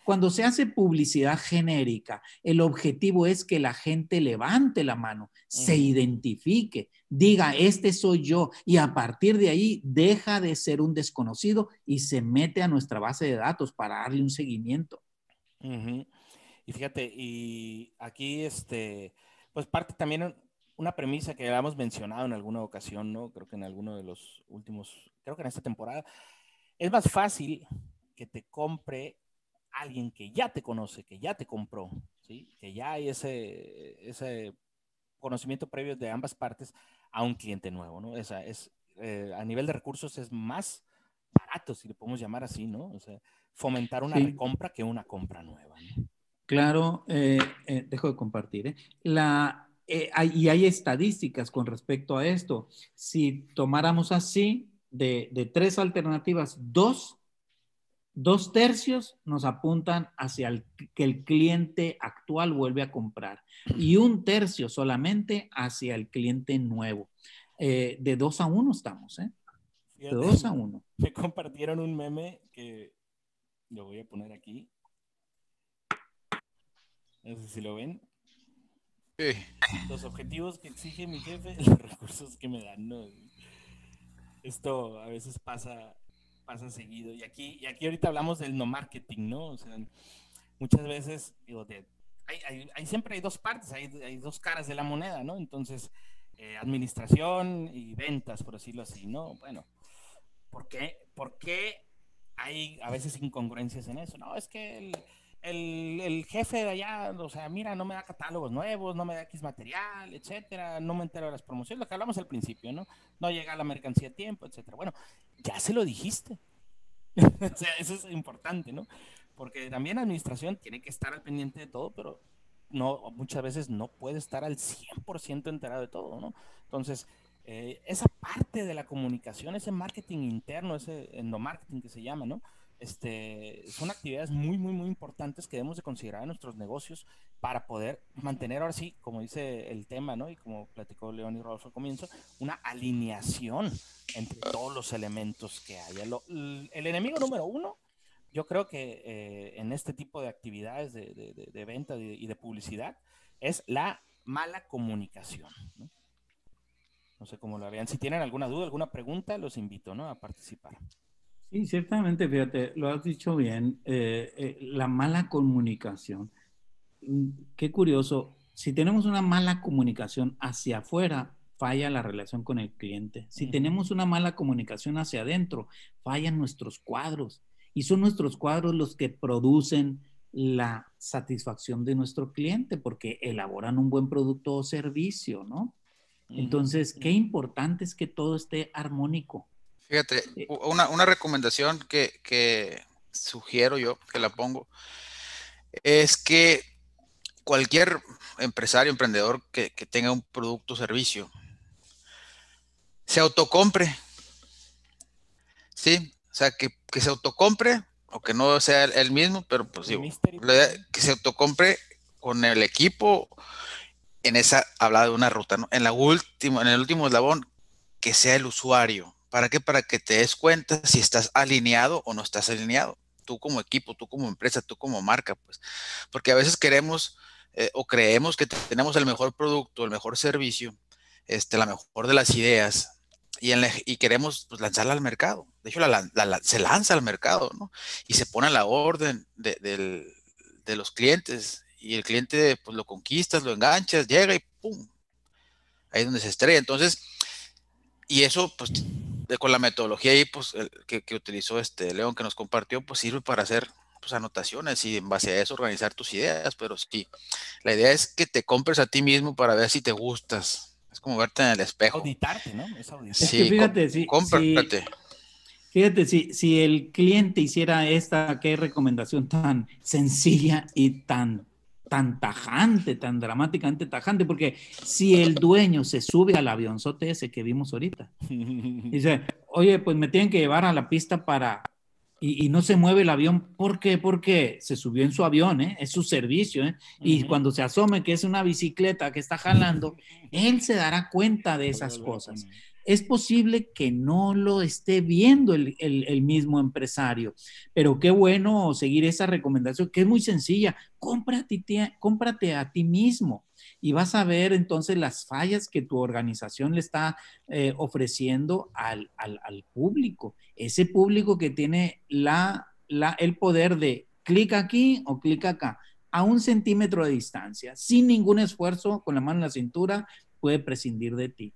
Cuando se hace publicidad genérica, el objetivo es que la gente levante la mano, se identifique, diga, este soy yo, y a partir de ahí deja de ser un desconocido y se mete a nuestra base de datos para darle un seguimiento. Y fíjate, y aquí este pues parte también una premisa que habíamos mencionado en alguna ocasión, ¿no? Creo que en alguno de los últimos, creo que en esta temporada, es más fácil que te compre alguien que ya te conoce, que ya te compró, ¿sí? que ya hay ese, ese conocimiento previo de ambas partes a un cliente nuevo. ¿no? Esa es, eh, a nivel de recursos es más barato, si le podemos llamar así, ¿no? O sea, fomentar una recompra que una compra nueva. Claro, eh, eh, dejo de compartir. La, y hay estadísticas con respecto a esto. Si tomáramos así, de, de tres alternativas, dos Dos tercios nos apuntan hacia el, que el cliente actual vuelve a comprar y un tercio solamente hacia el cliente nuevo. Eh, de dos a uno estamos, ¿eh? De dos a uno. [LAUGHS] Me compartieron un meme que lo voy a poner aquí. No sé si lo ven. Los objetivos que exige mi jefe, [LAUGHS] los recursos que me dan. ¿no? Esto a veces pasa pasa seguido. Y aquí, y aquí ahorita hablamos del no marketing, ¿no? O sea, muchas veces, digo, de, hay, hay, siempre hay dos partes, hay, hay, dos caras de la moneda, ¿no? Entonces, eh, administración y ventas, por decirlo así, ¿no? Bueno, ¿por qué, ¿por qué hay a veces incongruencias en eso? No, es que el, el, el, jefe de allá, o sea, mira, no me da catálogos nuevos, no me da X material, etcétera, no me entero de las promociones, lo que hablamos al principio, ¿no? No llega la mercancía a tiempo, etcétera. Bueno, ya se lo dijiste. [LAUGHS] o sea, eso es importante, ¿no? Porque también la administración tiene que estar al pendiente de todo, pero no, muchas veces no puede estar al 100% enterado de todo, ¿no? Entonces, eh, esa parte de la comunicación, ese marketing interno, ese endomarketing que se llama, ¿no? Este, son actividades muy, muy, muy importantes que debemos de considerar en nuestros negocios para poder mantener ahora sí, como dice el tema, ¿no? Y como platicó León y Rodolfo al comienzo, una alineación entre todos los elementos que hay. El, enemigo número uno, yo creo que eh, en este tipo de actividades de, venta y de publicidad, es la mala comunicación. ¿no? no sé cómo lo vean. Si tienen alguna duda, alguna pregunta, los invito ¿no? a participar. Sí, ciertamente, fíjate, lo has dicho bien, eh, eh, la mala comunicación. Mm, qué curioso, si tenemos una mala comunicación hacia afuera, falla la relación con el cliente. Si tenemos una mala comunicación hacia adentro, fallan nuestros cuadros. Y son nuestros cuadros los que producen la satisfacción de nuestro cliente porque elaboran un buen producto o servicio, ¿no? Entonces, qué importante es que todo esté armónico. Fíjate, una, recomendación que, sugiero yo, que la pongo, es que cualquier empresario, emprendedor que, tenga un producto o servicio, se autocompre. Sí, o sea, que, se autocompre, o que no sea el mismo, pero pues digo, que se autocompre con el equipo en esa, habla de una ruta, ¿no? En la última, en el último eslabón, que sea el usuario. ¿Para qué? Para que te des cuenta si estás alineado o no estás alineado. Tú como equipo, tú como empresa, tú como marca, pues. Porque a veces queremos eh, o creemos que tenemos el mejor producto, el mejor servicio, este, la mejor de las ideas, y, y queremos pues, lanzarla al mercado. De hecho, se lanza al mercado, ¿no? Y se pone a la orden de, de los clientes, y el cliente pues lo conquistas, lo enganchas, llega y ¡pum! Ahí es donde se estrella. Entonces, y eso pues con la metodología ahí, pues, que, utilizó este León que nos compartió, pues sirve para hacer pues, anotaciones y en base a eso organizar tus ideas, pero sí, la idea es que te compres a ti mismo para ver si te gustas. Es como verte en el espejo. Auditarte, ¿no? Es Sí, fíjate, sí, cómprate. Fíjate, si, si el cliente hiciera esta, qué recomendación tan sencilla y tan tan tajante, tan dramáticamente tajante, porque si el dueño se sube al avionzote ese que vimos ahorita, [LAUGHS] dice, oye, pues me tienen que llevar a la pista para, y, no se mueve el avión, ¿por qué? Porque se subió en su avión, ¿eh? es su servicio, ¿eh? y cuando se asome que es una bicicleta que está jalando, él se dará cuenta de esas cosas es posible que no lo esté viendo el, mismo empresario. Pero qué bueno seguir esa recomendación, que es muy sencilla. Cómprate, cómprate a ti mismo y vas a ver entonces las fallas que tu organización le está eh, ofreciendo al, público. Ese público que tiene el poder de clic aquí o clic acá a un centímetro de distancia, sin ningún esfuerzo, con la mano en la cintura, puede prescindir de ti.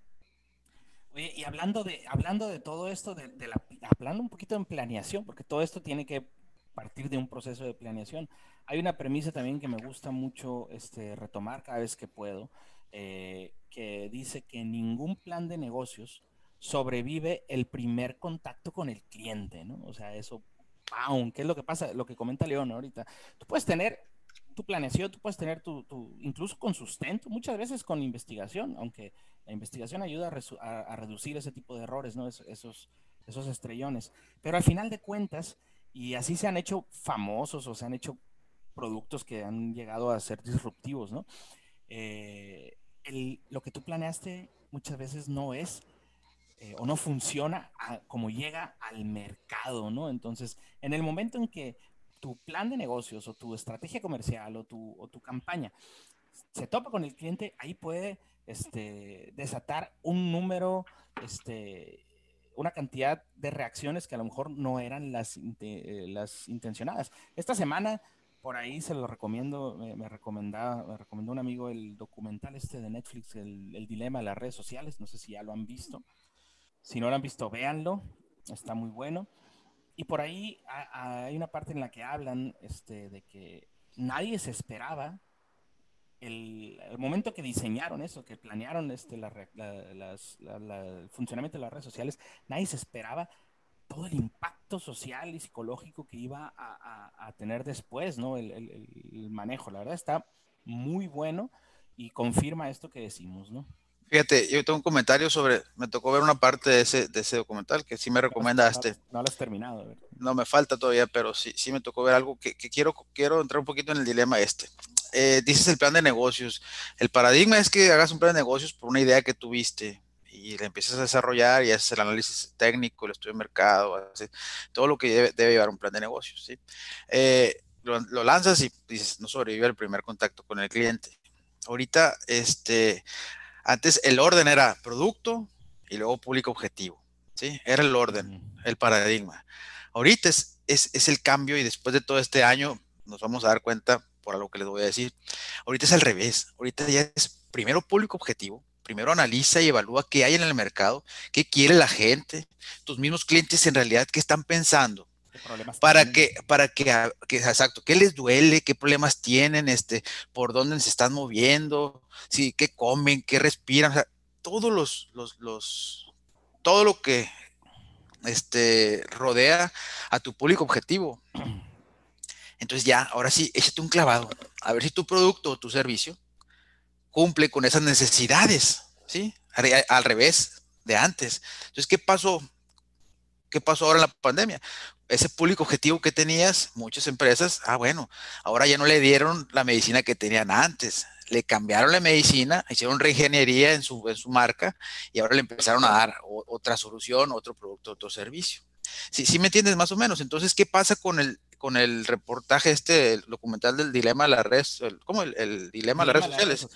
Oye, y hablando de, hablando de todo esto, de, la, hablando un poquito en planeación, porque todo esto tiene que partir de un proceso de planeación. Hay una premisa también que me gusta mucho este, retomar cada vez que puedo, eh, que dice que ningún plan de negocios sobrevive el primer contacto con el cliente, ¿no? O sea, eso, ¡pam! ¿Qué es lo que pasa? Lo que comenta León ahorita. Tú puedes tener tu planeación, tú puedes tener tu, incluso con sustento, muchas veces con investigación, aunque la investigación ayuda a, reducir ese tipo de errores, ¿no? esos, estrellones. Pero al final de cuentas, y así se han hecho famosos o se han hecho productos que han llegado a ser disruptivos, ¿no? Eh, lo que tú planeaste muchas veces no es eh, o no funciona como llega al mercado, ¿no? Entonces, en el momento en que tu plan de negocios o tu estrategia comercial o tu, o tu campaña se topa con el cliente, ahí puede este, desatar un número, este, una cantidad de reacciones que a lo mejor no eran las, eh, las intencionadas. Esta semana, por ahí se lo recomiendo, me, me, recomendaba, me recomendó un amigo el documental este de Netflix, el, el, dilema de las redes sociales, no sé si ya lo han visto. Si no lo han visto, véanlo, está muy bueno. Y por ahí hay una parte en la que hablan este, de que nadie se esperaba el, momento que diseñaron eso, que planearon este, el funcionamiento de las redes sociales, nadie se esperaba todo el impacto social y psicológico que iba a, tener después, ¿no? El, el, manejo. La verdad está muy bueno y confirma esto que decimos, ¿no? Fíjate, yo tengo un comentario sobre, me tocó ver una parte de ese, de ese documental que sí me recomienda este. No, lo has terminado. No me falta todavía, pero sí, sí me tocó ver algo que, que quiero, quiero entrar un poquito en el dilema este. Eh, dices el plan de negocios. El paradigma es que hagas un plan de negocios por una idea que tuviste y la empiezas a desarrollar y haces el análisis técnico, el estudio de mercado, todo lo que debe, debe, llevar un plan de negocios. ¿sí? Eh, lo, lo, lanzas y dices, no sobrevive el primer contacto con el cliente. Ahorita, este, antes el orden era producto y luego público objetivo, ¿sí? Era el orden, el paradigma. Ahorita es, es, el cambio y después de todo este año nos vamos a dar cuenta por algo que les voy a decir. Ahorita es al revés. Ahorita ya es primero público objetivo, primero analiza y evalúa qué hay en el mercado, qué quiere la gente, tus mismos clientes en realidad qué están pensando para que, para que, que, exacto, qué les duele, qué problemas tienen, este, por dónde se están moviendo, sí, qué comen, qué respiran, o sea, todos los, los, los, todo lo que este, rodea a tu público objetivo. Entonces ya, ahora sí, échate un clavado, a ver si tu producto o tu servicio cumple con esas necesidades, ¿sí? Al revés de antes. Entonces, ¿qué pasó? ¿Qué pasó ahora en la pandemia? Ese público objetivo que tenías, muchas empresas, ah, bueno, ahora ya no le dieron la medicina que tenían antes, le cambiaron la medicina, hicieron reingeniería en su, en su marca y ahora le empezaron a dar otra solución, otro producto, otro servicio. Sí, sí me entiendes más o menos. Entonces, ¿qué pasa con el, con el reportaje este, el documental del dilema de las redes, ¿cómo? El, dilema de las redes sociales.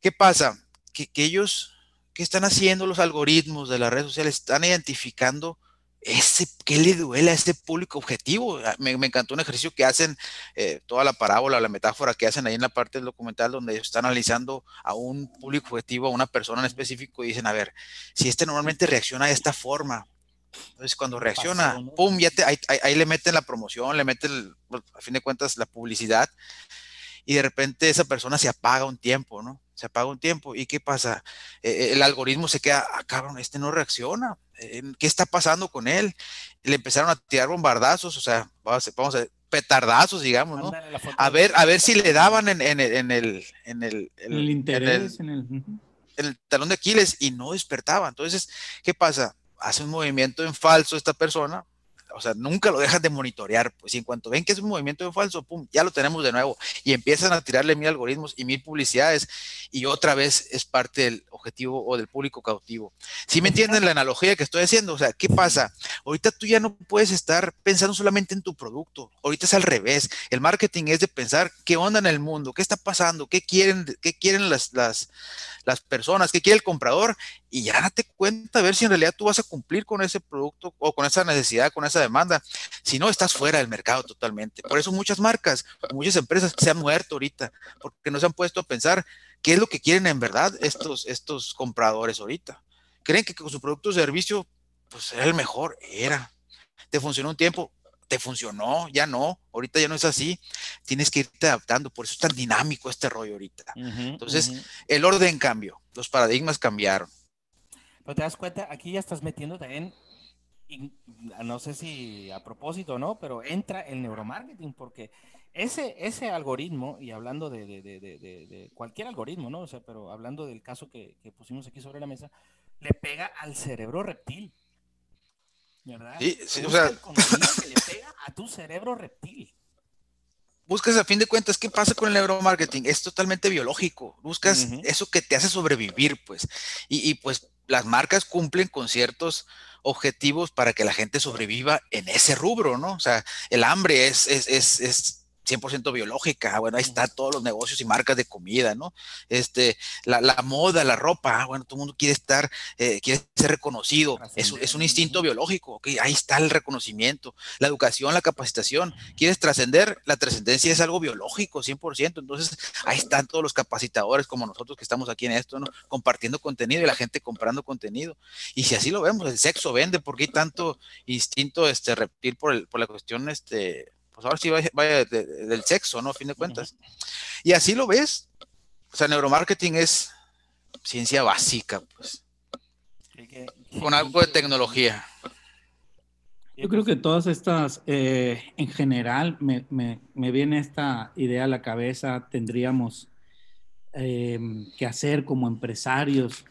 ¿Qué pasa? Que, que ellos, ¿qué están haciendo los algoritmos de las redes sociales? Están identificando ese, ¿qué le duele a ese público objetivo? Ah, me, encantó un ejercicio que hacen, eh, toda la parábola, la metáfora que hacen ahí en la parte del documental donde están analizando a un público objetivo, a una persona en específico y dicen, a ver, si este normalmente reacciona de esta forma, entonces cuando reacciona, pum, ya te, ahí, le meten la promoción, le meten, a fin de cuentas, la publicidad y de repente esa persona se apaga un tiempo, ¿no? Se apaga un tiempo. ¿Y qué pasa? Eh, el algoritmo se queda, ah, cabrón, este no reacciona. Eh, ¿Qué está pasando con él? le empezaron a tirar bombardazos, o sea, vamos a, vamos a petardazos, digamos, ¿no? A ver, a ver si le daban en, en, en el, en el, el interés, en el, en el talón de Aquiles y no despertaba. Entonces, ¿qué pasa? Hace un movimiento en falso esta persona, o sea, nunca lo dejan de monitorear, pues y en cuanto ven que es un movimiento de falso, pum, ya lo tenemos de nuevo y empiezan a tirarle mil algoritmos y mil publicidades y otra vez es parte del objetivo o del público cautivo. ¿Sí me entienden la analogía que estoy haciendo? O sea, ¿qué pasa? Ahorita tú ya no puedes estar pensando solamente en tu producto, ahorita es al revés. El marketing es de pensar qué onda en el mundo, qué está pasando, qué quieren, qué quieren las, las, las personas, qué quiere el comprador y ya date cuenta a ver si en realidad tú vas a cumplir con ese producto o con esa necesidad, con esa demanda. Si no, estás fuera del mercado totalmente. Por eso muchas marcas, muchas empresas se han muerto ahorita, porque no se han puesto a pensar qué es lo que quieren en verdad estos, estos compradores ahorita. creen que con su producto o servicio, pues era el mejor, era. Te funcionó un tiempo, te funcionó, ya no, ahorita ya no es así, tienes que irte adaptando, por eso es tan dinámico este rollo ahorita. Entonces, el orden cambió, los paradigmas cambiaron. Pero te das cuenta, aquí ya estás metiendo también, no sé si a propósito no, pero entra el neuromarketing, porque ese, ese algoritmo, y hablando de, cualquier algoritmo, ¿no? O sea, pero hablando del caso que, que pusimos aquí sobre la mesa, le pega al cerebro reptil. ¿verdad? Sí, sí o sea. que le pega a tu cerebro reptil. Buscas a fin de cuentas, ¿qué pasa con el neuromarketing? Es totalmente biológico. Buscas eso que te hace sobrevivir, pues. Y, pues las marcas cumplen con ciertos objetivos para que la gente sobreviva en ese rubro, ¿no? O sea, el hambre es, es, es, 100% biológica, bueno, ahí está todos los negocios y marcas de comida, ¿no? Este, la, la moda, la ropa, bueno, todo el mundo quiere estar, eh, quiere ser reconocido, es, es, un instinto biológico, ¿ok? Ahí está el reconocimiento, la educación, la capacitación, quieres trascender, la trascendencia es algo biológico, 100%, entonces ahí están todos los capacitadores como nosotros que estamos aquí en esto, ¿no? Compartiendo contenido y la gente comprando contenido. Y si así lo vemos, el sexo vende, porque hay tanto instinto este, reptil por, el, por la cuestión este, pues ahora sí vaya, del sexo, ¿no? A fin de cuentas. Y así lo ves. O sea, neuromarketing es ciencia básica, pues. Con algo de tecnología. Yo creo que todas estas, eh, en general, me, viene esta idea a la cabeza, tendríamos em, que hacer como empresarios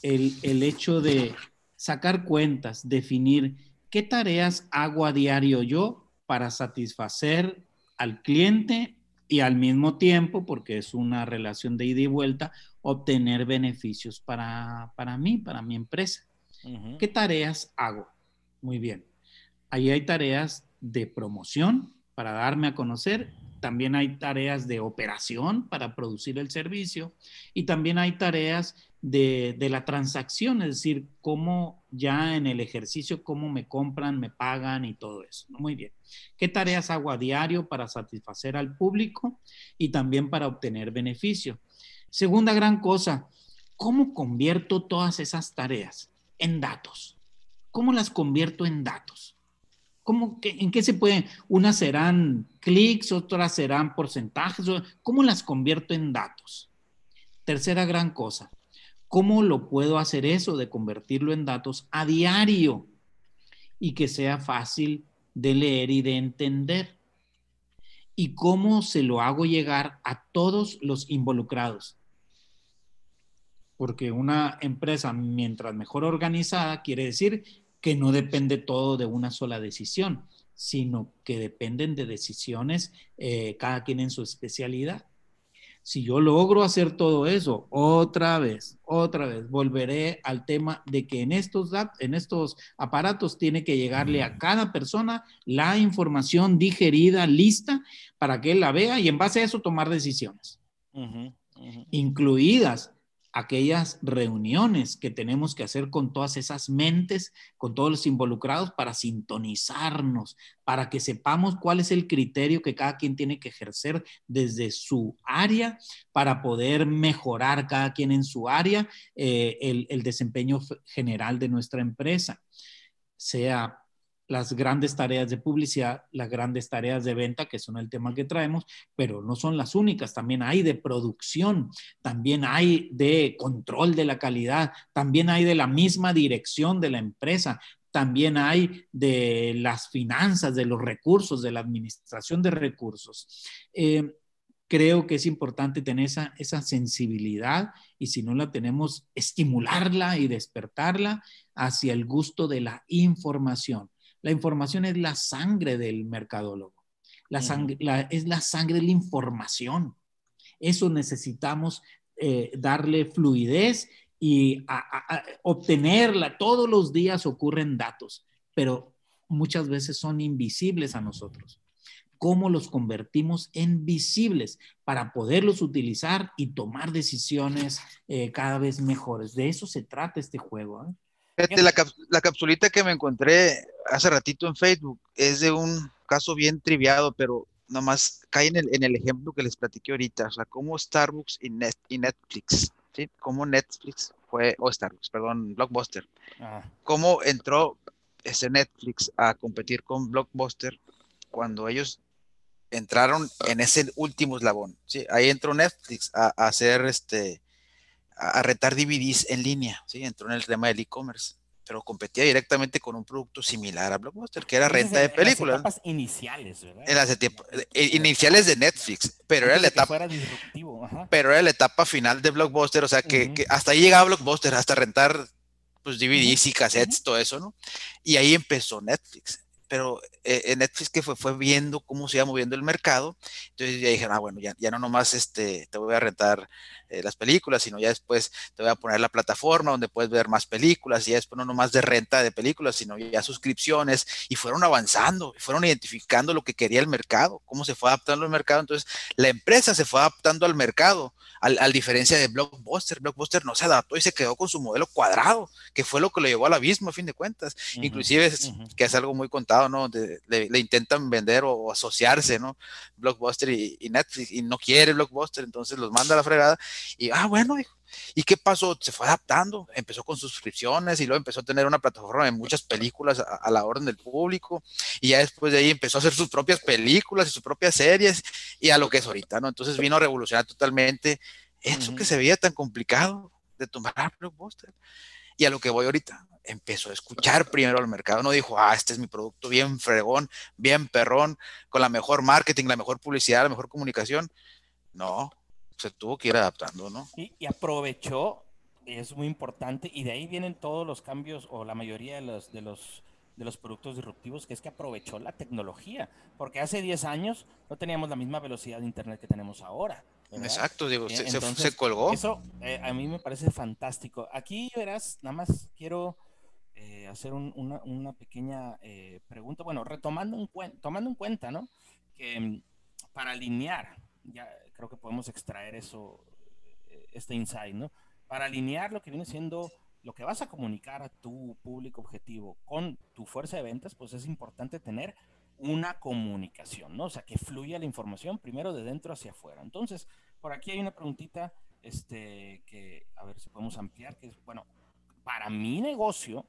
el, el hecho de sacar cuentas, definir qué tareas hago a diario yo para satisfacer al cliente y al mismo tiempo, porque es una relación de ida y vuelta, obtener beneficios para, mí, para mi empresa. ¿Qué tareas hago? Muy bien. Ahí hay tareas de promoción para darme a conocer, también hay tareas de operación para producir el servicio y también hay tareas de, la transacción, es decir, cómo ya en el ejercicio, cómo me compran, me pagan y todo eso. Muy bien. ¿Qué tareas hago a diario para satisfacer al público y también para obtener beneficio? Segunda gran cosa, ¿cómo convierto todas esas tareas en datos? ¿Cómo las convierto en datos? ¿Cómo, ¿En qué se pueden? Unas serán clics, otras serán porcentajes. ¿Cómo las convierto en datos? Tercera gran cosa, ¿Cómo lo puedo hacer eso de convertirlo en datos a diario y que sea fácil de leer y de entender? ¿Y cómo se lo hago llegar a todos los involucrados? Porque una empresa, mientras mejor organizada, quiere decir que no depende todo de una sola decisión, sino que dependen de decisiones eh, cada quien en su especialidad. Si yo logro hacer todo eso, otra vez, otra vez, volveré al tema de que en estos, en estos aparatos tiene que llegarle a cada persona la información digerida, lista, para que él la vea y en base a eso tomar decisiones, incluidas aquellas reuniones que tenemos que hacer con todas esas mentes, con todos los involucrados para sintonizarnos, para que sepamos cuál es el criterio que cada quien tiene que ejercer desde su área para poder mejorar cada quien en su área eh, el, el desempeño general de nuestra empresa, sea las grandes tareas de publicidad, las grandes tareas de venta, que son el tema que traemos, pero no son las únicas, también hay de producción, también hay de control de la calidad, también hay de la misma dirección de la empresa, también hay de las finanzas, de los recursos, de la administración de recursos. Eh, creo que es importante tener esa, esa sensibilidad y si no la tenemos, estimularla y despertarla hacia el gusto de la información. La información es la sangre del mercadólogo. La sangre, es la sangre de la información. Eso necesitamos eh, darle fluidez y obtenerla. Todos los días ocurren datos, pero muchas veces son invisibles a nosotros. ¿Cómo los convertimos en visibles para poderlos utilizar y tomar decisiones eh, cada vez mejores? De eso se trata este juego. ¿eh? La, la, capsulita que me encontré hace ratito en Facebook es de un caso bien triviado, pero nomás cae en el, en el ejemplo que les platiqué ahorita, o sea, como Starbucks y, Net, y Netflix, ¿sí? Como Netflix fue, o Star Wars, perdón, Blockbuster. ¿Cómo entró ese Netflix a competir con Blockbuster cuando ellos entraron en ese último eslabón? ¿sí? Ahí entró Netflix a, hacer este, a, retar DVDs en línea, ¿sí? entró en el tema del e-commerce pero competía directamente con un producto similar a Blockbuster, que era renta de películas. En las etapas iniciales, ¿verdad? En las eh, iniciales de Netflix, pero era la etapa. Pero era la etapa final de Blockbuster, o sea que, hasta ahí llegaba Blockbuster, hasta rentar pues DVDs y cassettes, todo eso, ¿no? Y ahí empezó Netflix pero eh, Netflix que fue, fue viendo cómo se iba moviendo el mercado, entonces ya dijeron, ah, bueno, ya, ya no nomás este, te voy a rentar eh, las películas, sino ya después te voy a poner la plataforma donde puedes ver más películas, y ya después no nomás de renta de películas, sino ya suscripciones, y fueron avanzando, fueron identificando lo que quería el mercado, cómo se fue adaptando el mercado, entonces la empresa se fue adaptando al mercado, al, diferencia de Blockbuster, Blockbuster no se adaptó y se quedó con su modelo cuadrado, que fue lo que lo llevó al abismo a fin de cuentas, inclusive que es algo muy contado, ¿no? le, intentan vender o, asociarse, ¿no? Blockbuster y, y Netflix, y no quiere Blockbuster, entonces los manda a la fregada, y, ah, bueno, ¿Y qué pasó? Se fue adaptando, empezó con suscripciones y luego empezó a tener una plataforma de muchas películas a, la orden del público y ya después de ahí empezó a hacer sus propias películas y sus propias series y a lo que es ahorita, ¿no? Entonces vino a revolucionar totalmente eso que se veía tan complicado de tomar Blockbuster. Y a lo que voy ahorita, empezó a escuchar primero al mercado, no dijo, ah, este es mi producto bien fregón, bien perrón, con la mejor marketing, la mejor publicidad, la mejor comunicación. No, se tuvo que ir adaptando, ¿no? Y, aprovechó, es muy importante, y de ahí vienen todos los cambios o la mayoría de los, de los, de los productos disruptivos, que es que aprovechó la tecnología, porque hace 10 años no teníamos la misma velocidad de Internet que tenemos ahora. Exacto, digo, se, se, colgó. Eso eh, a mí me parece fantástico. Aquí verás, nada más quiero eh, hacer una, una, pequeña eh, pregunta, bueno, retomando en, tomando en cuenta, ¿no? Que mm, para alinear, ya creo que podemos extraer eso, eh, este insight, ¿no? Para alinear lo que viene siendo lo que vas a comunicar a tu público objetivo con tu fuerza de ventas, pues es importante tener una comunicación, ¿no? O sea, que fluya la información primero de dentro hacia afuera. Entonces, por aquí hay una preguntita, este, que, a ver si podemos ampliar, que es, bueno, para mi negocio,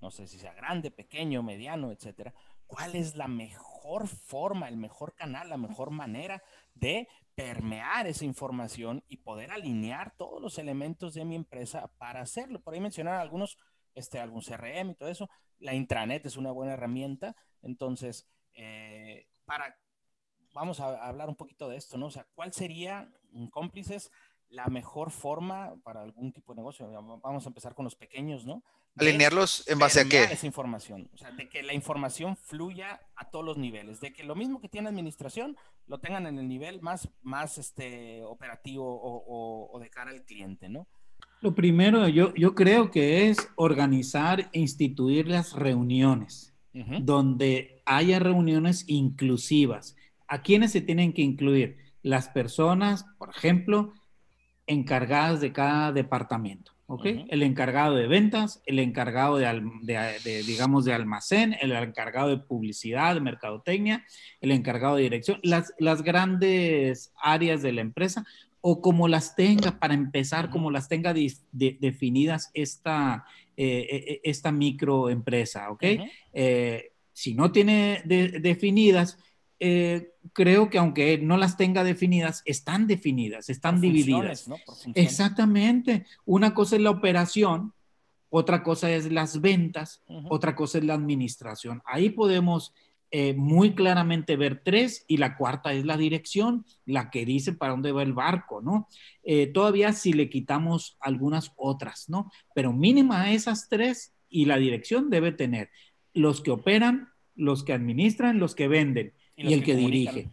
no sé si sea grande, pequeño, mediano, etcétera, ¿cuál es la mejor forma, el mejor canal, la mejor manera de permear esa información y poder alinear todos los elementos de mi empresa para hacerlo. Por ahí mencionar algunos, este, algún CRM y todo eso. La intranet es una buena herramienta. Entonces, eh, para, vamos a hablar un poquito de esto, ¿no? O sea, ¿cuál sería, cómplices, la mejor forma para algún tipo de negocio? Vamos a empezar con los pequeños, ¿no? Alinearlos en base a qué? Esa información, o sea, de que la información fluya a todos los niveles, de que lo mismo que tiene administración lo tengan en el nivel más, más este, operativo o, de cara al cliente, ¿no? Lo primero, yo, yo creo que es organizar e instituir las reuniones, donde haya reuniones inclusivas. ¿A quiénes se tienen que incluir? Las personas, por ejemplo, encargadas de cada departamento. El encargado de ventas, el encargado de, digamos, de almacén, el encargado de publicidad, de mercadotecnia, el encargado de dirección, las, las grandes áreas de la empresa o como las tenga, para empezar, como las tenga definidas esta, eh, eh, eh, esta microempresa, ¿ok? si no tiene definidas, eh, creo que aunque no las tenga definidas, están definidas, están divididas. Exactamente. Una cosa es la operación, otra cosa es las ventas, otra cosa es la administración. Ahí podemos eh, muy claramente ver tres y la cuarta es la dirección, la que dice para dónde va el barco, ¿no? Eh, todavía si le quitamos algunas otras, ¿no? Pero mínima esas tres y la dirección debe tener los que operan, los que administran, los que venden y, el que, dirige.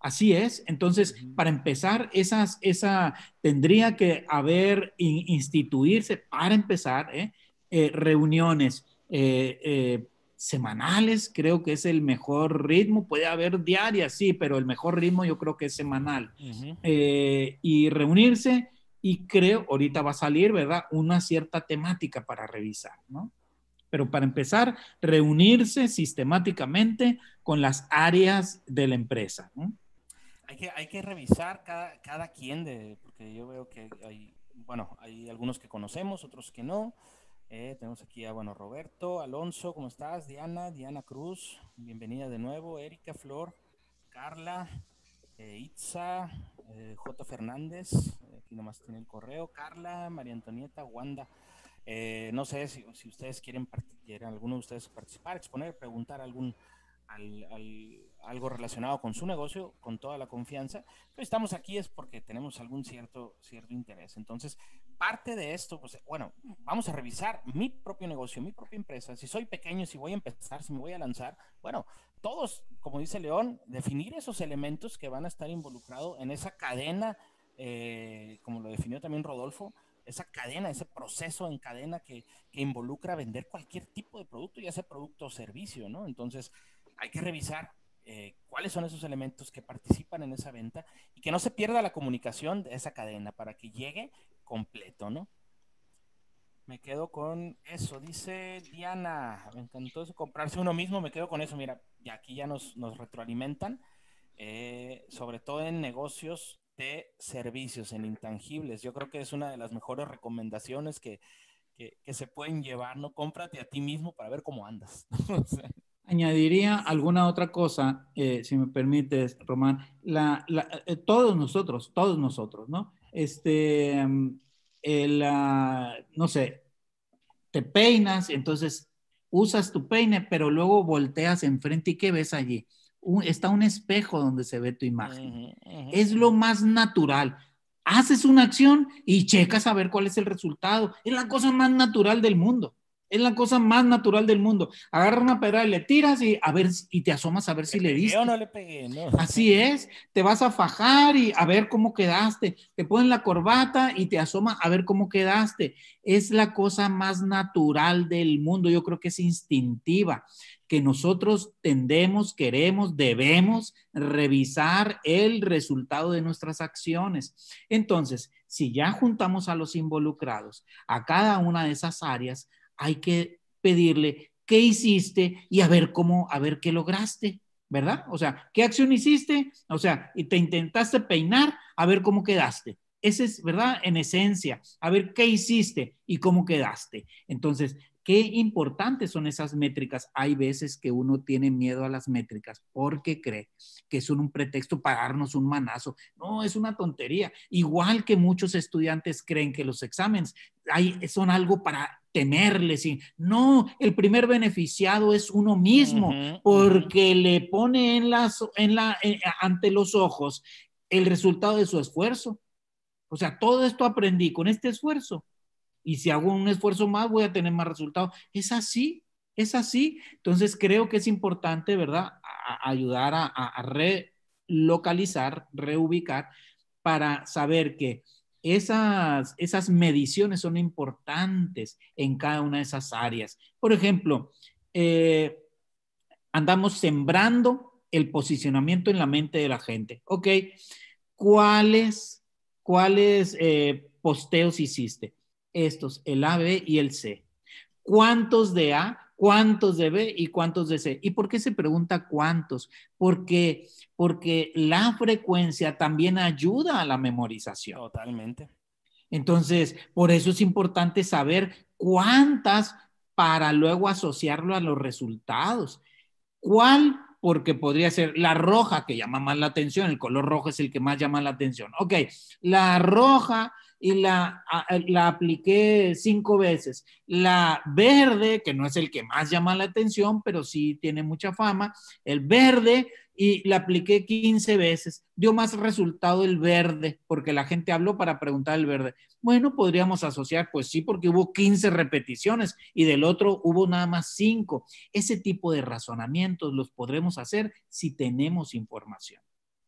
Así es. Entonces, para empezar, esas, esa tendría que haber instituirse, para empezar, ¿eh? Eh, reuniones eh, semanales, creo que es el mejor ritmo. Puede haber diarias, sí, pero el mejor ritmo yo creo que es semanal. y reunirse, y creo, ahorita va a salir, ¿verdad? Una cierta temática para revisar, ¿no? Pero para empezar, reunirse sistemáticamente con las áreas de la empresa. Hay, que, hay que revisar cada, cada quien, de, porque yo veo que hay bueno, hay algunos que conocemos, otros que no. Eh, tenemos aquí a, bueno, Roberto, Alonso, ¿cómo estás? Diana, Diana Cruz, bienvenida de nuevo. Erika, Flor, Carla, eh, Itza, eh, J. Fernández, aquí nomás tiene el correo, Carla, María Antonieta, Wanda. No sé si, ustedes quieren, quieren de ustedes participar, exponer, preguntar algún, algo relacionado con su negocio con toda la confianza. Pero estamos aquí es porque tenemos algún cierto, cierto interés. Entonces, parte de esto, pues bueno, vamos a revisar mi propio negocio, mi propia empresa. Si soy pequeño, si voy a empezar, si me voy a lanzar, bueno, todos, como dice León, definir esos elementos que van a estar involucrados en esa cadena, eh, como lo definió también Rodolfo, esa cadena, ese proceso en cadena que, que, involucra vender cualquier tipo de producto, ya sea producto o servicio, ¿no? Entonces, hay que revisar eh, cuáles son esos elementos que participan en esa venta y que no se pierda la comunicación de esa cadena para que llegue completo, ¿no? Me quedo con eso, dice Diana. Me encantó eso, comprarse uno mismo, me quedo con eso. Mira, y aquí ya nos, nos retroalimentan, eh, sobre todo en negocios de servicios, en intangibles. Yo creo que es una de las mejores recomendaciones que, que, se pueden llevar, ¿no? Cómprate a ti mismo para ver cómo andas. [LAUGHS] Añadiría alguna otra cosa, eh, si me permites, Román. La, eh, todos nosotros, todos nosotros, ¿no? Este, mm, el, no sé, te peinas, entonces usas tu peine, pero luego volteas enfrente y ¿qué ves allí? Está un espejo donde se ve tu imagen. Es lo más natural. Haces una acción y checas a ver cuál es el resultado. Es la cosa más natural del mundo. Es la cosa más natural del mundo. Agarra una pedra y le tiras y a ver y te asomas a ver si le diste. o no le pegué, no. Así es. Te vas a fajar y a ver cómo quedaste. Te ponen la corbata y te asoma a ver cómo quedaste. Es la cosa más natural del mundo. Yo creo que es instintiva que nosotros tendemos, queremos, debemos revisar el resultado de nuestras acciones. Entonces, si ya juntamos a los involucrados a cada una de esas áreas, hay que pedirle qué hiciste y a ver cómo, a ver qué lograste, ¿verdad? O sea, ¿qué acción hiciste? O sea, y te intentaste peinar, a ver cómo quedaste. Ese es, ¿verdad? En esencia, a ver qué hiciste y cómo quedaste. Entonces, Qué importantes son esas métricas. Hay veces que uno tiene miedo a las métricas porque cree que son un pretexto para darnos un manazo. No, es una tontería. Igual que muchos estudiantes creen que los exámenes son algo para temerles. Y, no, el primer beneficiado es uno mismo porque le pone en las, en la, eh, ante los ojos el resultado de su esfuerzo. O sea, todo esto aprendí con este esfuerzo y si hago un esfuerzo más voy a tener más resultados. Es así, es así. Entonces creo que es importante, ¿verdad? ayudar a, relocalizar, reubicar para saber que esas, esas mediciones son importantes en cada una de esas áreas. Por ejemplo, eh, andamos sembrando el posicionamiento en la mente de la gente. Ok, ¿cuáles, cuáles eh, posteos hiciste? estos, el A, B y el C. ¿Cuántos de A, cuántos de B y cuántos de C? ¿Y por qué se pregunta cuántos? Porque, porque la frecuencia también ayuda a la memorización. Totalmente. Entonces, por eso es importante saber cuántas para luego asociarlo a los resultados. ¿Cuál? Porque podría ser la roja que llama más la atención, el color rojo es el que más llama la atención. Ok, la roja y la, la apliqué cinco veces. La verde, que no es el que más llama la atención, pero sí tiene mucha fama, el verde, y la apliqué 15 veces. Dio más resultado el verde, porque la gente habló para preguntar el verde. Bueno, podríamos asociar, pues sí, porque hubo 15 repeticiones y del otro hubo nada más 5. Ese tipo de razonamientos los podremos hacer si tenemos información.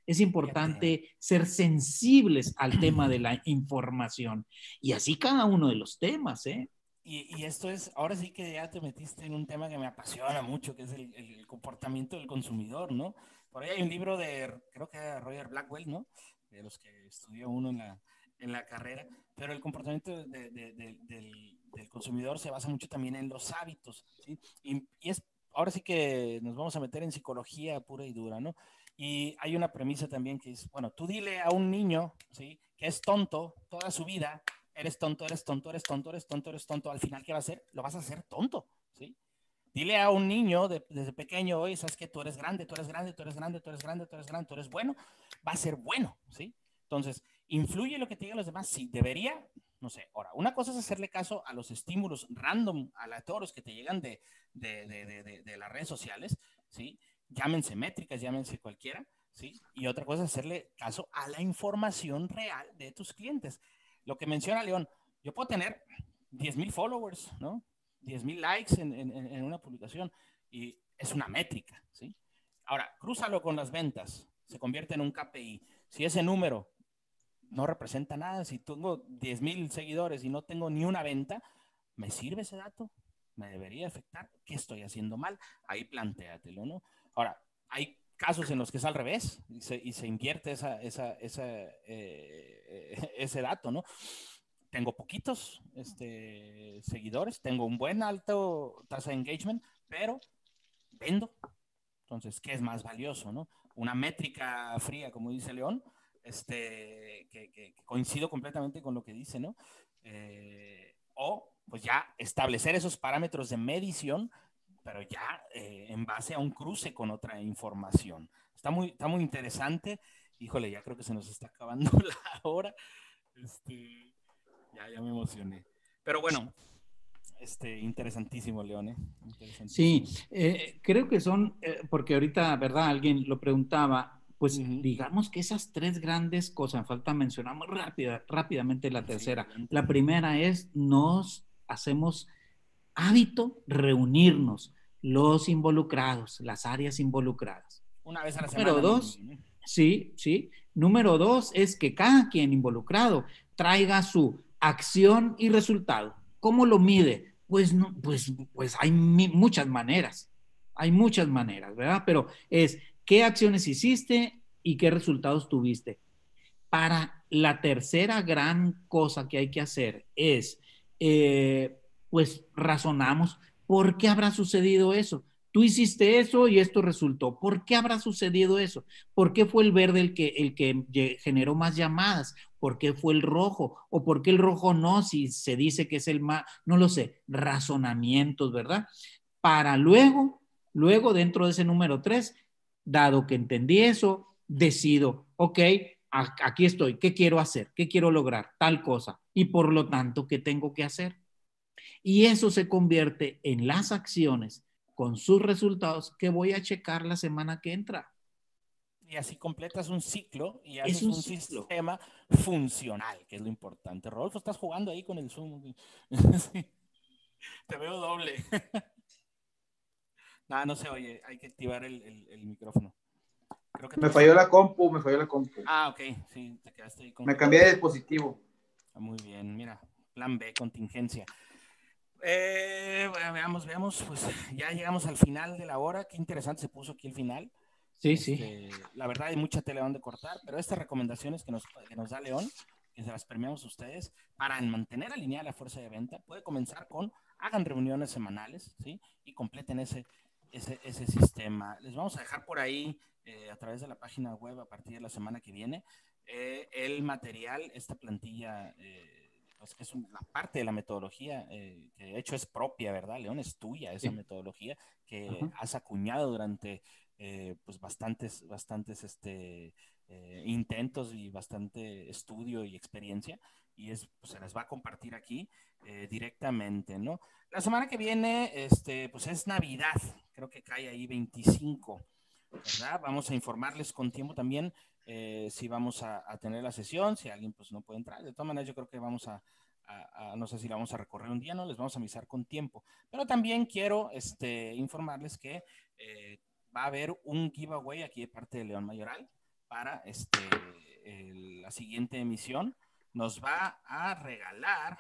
Es importante ser sensibles al tema de la información y así cada uno de los temas, ¿eh? Y, esto es, ahora sí que ya te metiste en un tema que me apasiona mucho, que es el, comportamiento del consumidor, ¿no? Por ahí hay un libro de, creo que de Roger Blackwell, ¿no? De los que estudió uno en la, en la carrera, pero el comportamiento del, consumidor se basa mucho también en los hábitos, ¿sí? Y, y es, ahora sí que nos vamos a meter en psicología pura y dura, ¿no? Y hay una premisa también que es, bueno, tú dile a un niño, ¿sí? Que es tonto toda su vida, eres tonto, eres tonto, eres tonto, eres tonto, eres tonto. Al final, ¿qué va a hacer? Lo vas a hacer tonto, ¿sí? Dile a un niño desde pequeño, oye, sabes que tú eres grande, tú eres grande, tú eres grande, tú eres grande, tú eres grande, tú eres bueno, va a ser bueno, ¿sí? Entonces, ¿influye lo que te digan los demás? Sí, debería, no sé. Ahora, una cosa es hacerle caso a los estímulos random, aleatorios que te llegan de, de, de, de las redes sociales, ¿sí? Llámense métricas, llámense cualquiera, ¿sí? Y otra cosa es hacerle caso a la información real de tus clientes. Lo que menciona León, yo puedo tener 10 mil followers, ¿no? 10 mil likes en, en, una publicación y es una métrica, ¿sí? Ahora, crúzalo con las ventas, se convierte en un KPI. Si ese número no representa nada, si tengo 10 mil seguidores y no tengo ni una venta, ¿me sirve ese dato? ¿Me debería afectar? ¿Qué estoy haciendo mal? Ahí plantéatelo, ¿no? Ahora, hay casos en los que es al revés y se, y se invierte esa, esa, esa, eh, [LAUGHS] ese dato, ¿no? tengo poquitos este, seguidores, tengo un buen alto tasa de engagement, pero vendo. Entonces, ¿qué es más valioso, no? Una métrica fría, como dice León, este, que, que, coincido completamente con lo que dice, ¿no? Eh, o, pues ya establecer esos parámetros de medición, pero ya eh, en base a un cruce con otra información. Está muy, está muy interesante. Híjole, ya creo que se nos está acabando [LAUGHS] la hora. Este, ya, ya me emocioné. Pero bueno, este, interesantísimo, Leone. Interesantísimo. Sí, eh, creo que son, eh, porque ahorita, ¿verdad? Alguien lo preguntaba, pues uh -huh. digamos que esas tres grandes cosas, falta mencionar muy rápida, rápidamente la tercera. Sí, la primera es, nos hacemos hábito reunirnos, los involucrados, las áreas involucradas. Una vez a la semana. Número dos, sí, sí. Número dos es que cada quien involucrado traiga su acción y resultado. ¿Cómo lo mide? Pues, no, pues, pues hay muchas maneras, hay muchas maneras, ¿verdad? Pero es qué acciones hiciste y qué resultados tuviste. Para la tercera gran cosa que hay que hacer es, eh, pues razonamos, ¿por qué habrá sucedido eso? Tú hiciste eso y esto resultó. ¿Por qué habrá sucedido eso? ¿Por qué fue el verde el que, el que generó más llamadas? ¿Por qué fue el rojo? ¿O por qué el rojo no? Si se dice que es el más, no lo sé, razonamientos, ¿verdad? Para luego, luego dentro de ese número tres, dado que entendí eso, decido, ok, aquí estoy, ¿qué quiero hacer? ¿Qué quiero lograr? Tal cosa. Y por lo tanto, ¿qué tengo que hacer? Y eso se convierte en las acciones con sus resultados que voy a checar la semana que entra. Y así completas un ciclo y haces es un, un sistema funcional, que es lo importante. Rodolfo, estás jugando ahí con el Zoom. [LAUGHS] sí. Te veo doble. [LAUGHS] Nada, no se oye, hay que activar el, el, el micrófono. Creo que me falló la compu, me falló la compu. Ah, ok, sí, te quedaste ahí con... Me cambié de dispositivo. Ah, muy bien, mira, plan B, contingencia. Eh, bueno, veamos, veamos, pues ya llegamos al final de la hora. Qué interesante se puso aquí el final. Sí, este, sí. La verdad hay mucha tela donde cortar, pero estas recomendaciones que nos, que nos da León, que se las premiamos a ustedes, para mantener alineada la fuerza de venta, puede comenzar con, hagan reuniones semanales, ¿sí? Y completen ese, ese, ese sistema. Les vamos a dejar por ahí, eh, a través de la página web, a partir de la semana que viene, eh, el material, esta plantilla eh, pues que es una parte de la metodología eh, que de hecho es propia, ¿verdad? León, es tuya esa sí. metodología que uh -huh. has acuñado durante eh, pues bastantes, bastantes este, eh, intentos y bastante estudio y experiencia y es, pues, se les va a compartir aquí eh, directamente, ¿no? La semana que viene, este, pues es Navidad, creo que cae ahí 25, ¿verdad? Vamos a informarles con tiempo también eh, si vamos a, a, tener la sesión, si alguien pues no puede entrar. De todas maneras, yo creo que vamos a, a, a, no sé si la vamos a recorrer un día, no les vamos a avisar con tiempo. Pero también quiero este, informarles que eh, va a haber un giveaway aquí de parte de León Mayoral para este, el, la siguiente emisión. Nos va a regalar,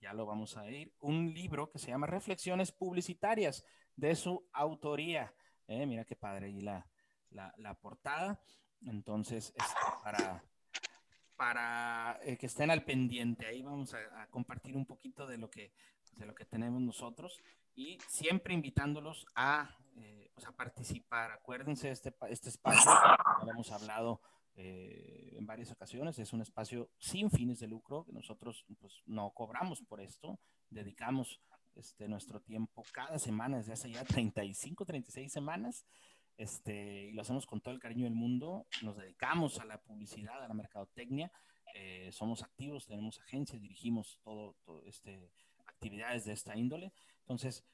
ya lo vamos a ir, un libro que se llama Reflexiones Publicitarias de su autoría. Eh, mira qué padre ahí la, la, la portada. Entonces, este, para, para eh, que estén al pendiente, ahí vamos a, a, compartir un poquito de lo que, de lo que tenemos nosotros y siempre invitándolos a, eh, pues a participar. Acuérdense de este, este espacio, ya hemos hablado eh, en varias ocasiones. Es un espacio sin fines de lucro, que nosotros pues, no cobramos por esto, dedicamos este, nuestro tiempo cada semana desde hace ya 35, 36 semanas. Este, y lo hacemos con todo el cariño del mundo. Nos dedicamos a la publicidad, a la mercadotecnia. Eh, somos activos, tenemos agencias, dirigimos todo, este, actividades de esta índole. Entonces,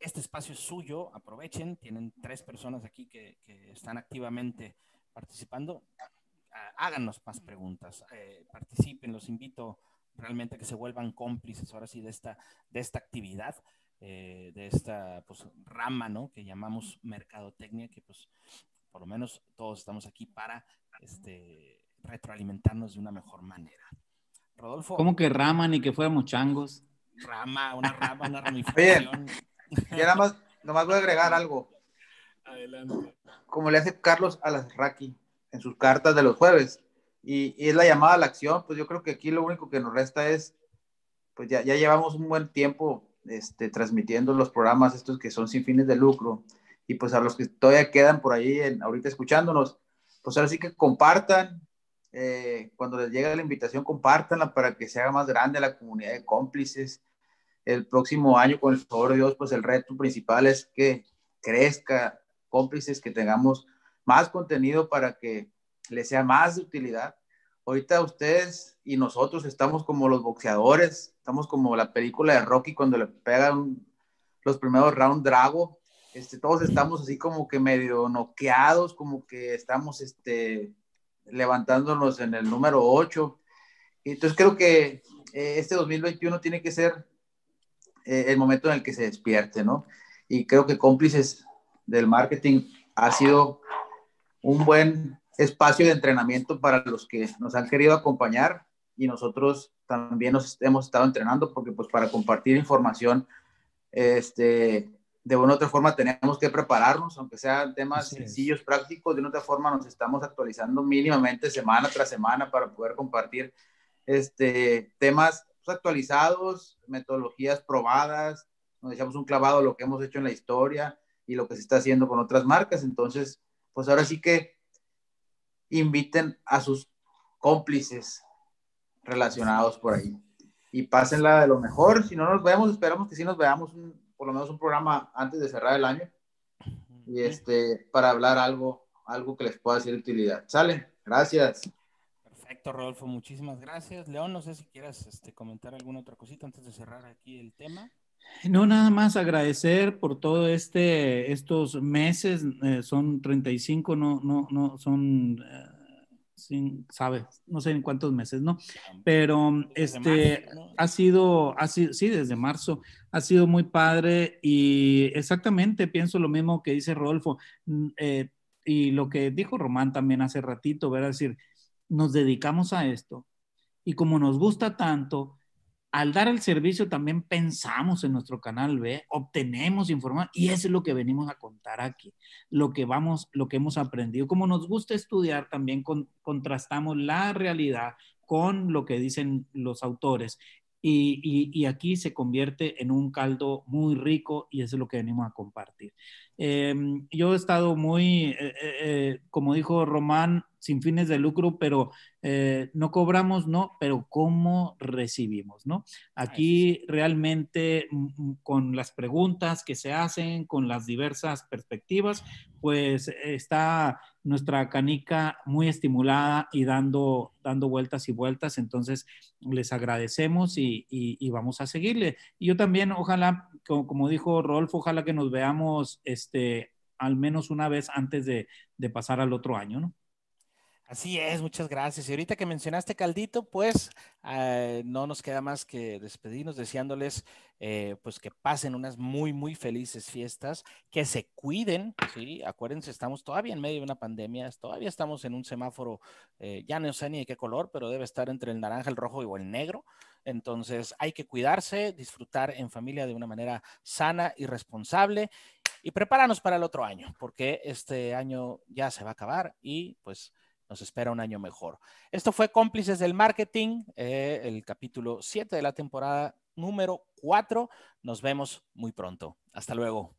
este espacio es suyo, aprovechen. Tienen tres personas aquí que, están activamente participando. Háganos más preguntas, eh, participen, los invito realmente que se vuelvan cómplices ahora sí de esta, de esta actividad, eh, de esta pues, rama, ¿no? Que llamamos mercadotecnia, que pues por lo menos todos estamos aquí para este, retroalimentarnos de una mejor manera. Rodolfo. ¿Cómo que rama ni que fuéramos changos? Rama, una rama, una ramificación. Oye, ya nada más, nomás voy a agregar algo. Adelante. Como le hace Carlos Alasraqui en sus cartas de los jueves y, es la llamada a la acción, pues yo creo que aquí lo único que nos resta es, pues ya, ya llevamos un buen tiempo este, transmitiendo los programas estos que son sin fines de lucro, y pues a los que todavía quedan por ahí en, ahorita escuchándonos, pues ahora sí que compartan, eh, cuando les llegue la invitación, compártanla para que se haga más grande la comunidad de cómplices. El próximo año, con el favor de Dios, pues el reto principal es que crezca cómplices, que tengamos más contenido para que le sea más de utilidad. Ahorita ustedes y nosotros estamos como los boxeadores, estamos como la película de Rocky cuando le pegan los primeros round Drago. Este, todos estamos así como que medio noqueados, como que estamos este, levantándonos en el número 8. Entonces creo que eh, este 2021 tiene que ser eh, el momento en el que se despierte, ¿no? Y creo que cómplices del marketing ha sido un buen espacio de entrenamiento para los que nos han querido acompañar y nosotros también nos hemos estado entrenando porque pues para compartir información este de una u otra forma tenemos que prepararnos, aunque sean temas sencillos, prácticos, de una otra forma nos estamos actualizando mínimamente semana tras semana para poder compartir este, temas pues, actualizados, metodologías probadas, nos echamos un clavado a lo que hemos hecho en la historia y lo que se está haciendo con otras marcas. Entonces, pues ahora sí que inviten a sus cómplices relacionados por ahí y pásenla de lo mejor. Si no nos vemos, esperamos que sí nos veamos por lo menos un programa antes de cerrar el año y este para hablar algo algo que les pueda ser de utilidad. Sale, gracias. Perfecto, Rodolfo, muchísimas gracias. León, no sé si quieras este, comentar alguna otra cosita antes de cerrar aquí el tema. No, nada más agradecer por todo este, estos meses, eh, son 35, no, no, no, son, eh, sin, sabes, no sé en cuántos meses, ¿no? Pero este, ha sido, ha sido, sí, desde marzo, ha sido muy padre y exactamente pienso lo mismo que dice Rodolfo mm, eh, y lo que dijo Román también hace ratito, ¿verdad? Es decir, nos dedicamos a esto y como nos gusta tanto, al dar el servicio también pensamos en nuestro canal B, obtenemos información y eso es lo que venimos a contar aquí, lo que vamos, lo que hemos aprendido. Como nos gusta estudiar, también contrastamos la realidad con lo que dicen los autores y, aquí se convierte en un caldo muy rico y eso es lo que venimos a compartir. Em, yo he estado muy, eh, eh, eh, como dijo Román, sin fines de lucro, pero eh, no cobramos, no, pero ¿cómo recibimos, no? Aquí realmente mm, mm, con las preguntas que se hacen, con las diversas perspectivas, pues está nuestra canica muy estimulada y dando, dando vueltas y vueltas. Entonces, les agradecemos y, vamos a seguirle. Y yo también, ojalá, como, dijo Rolfo, ojalá que nos veamos este, al menos una vez antes de, de pasar al otro año, ¿no? Así es, muchas gracias. Y ahorita que mencionaste Caldito, pues eh, no nos queda más que despedirnos deseándoles eh, pues que pasen unas muy, muy felices fiestas, que se cuiden, ¿sí? Acuérdense, estamos todavía en medio de una pandemia, todavía estamos en un semáforo, eh, ya no sé ni de qué color, pero debe estar entre el naranja, el rojo y el negro. Entonces hay que cuidarse, disfrutar en familia de una manera sana y responsable y prepararnos para el otro año, porque este año ya se va a acabar y pues nos espera un año mejor. Esto fue Cómplices del Marketing, eh, el capítulo 7 de la temporada número 4. Nos vemos muy pronto. Hasta luego.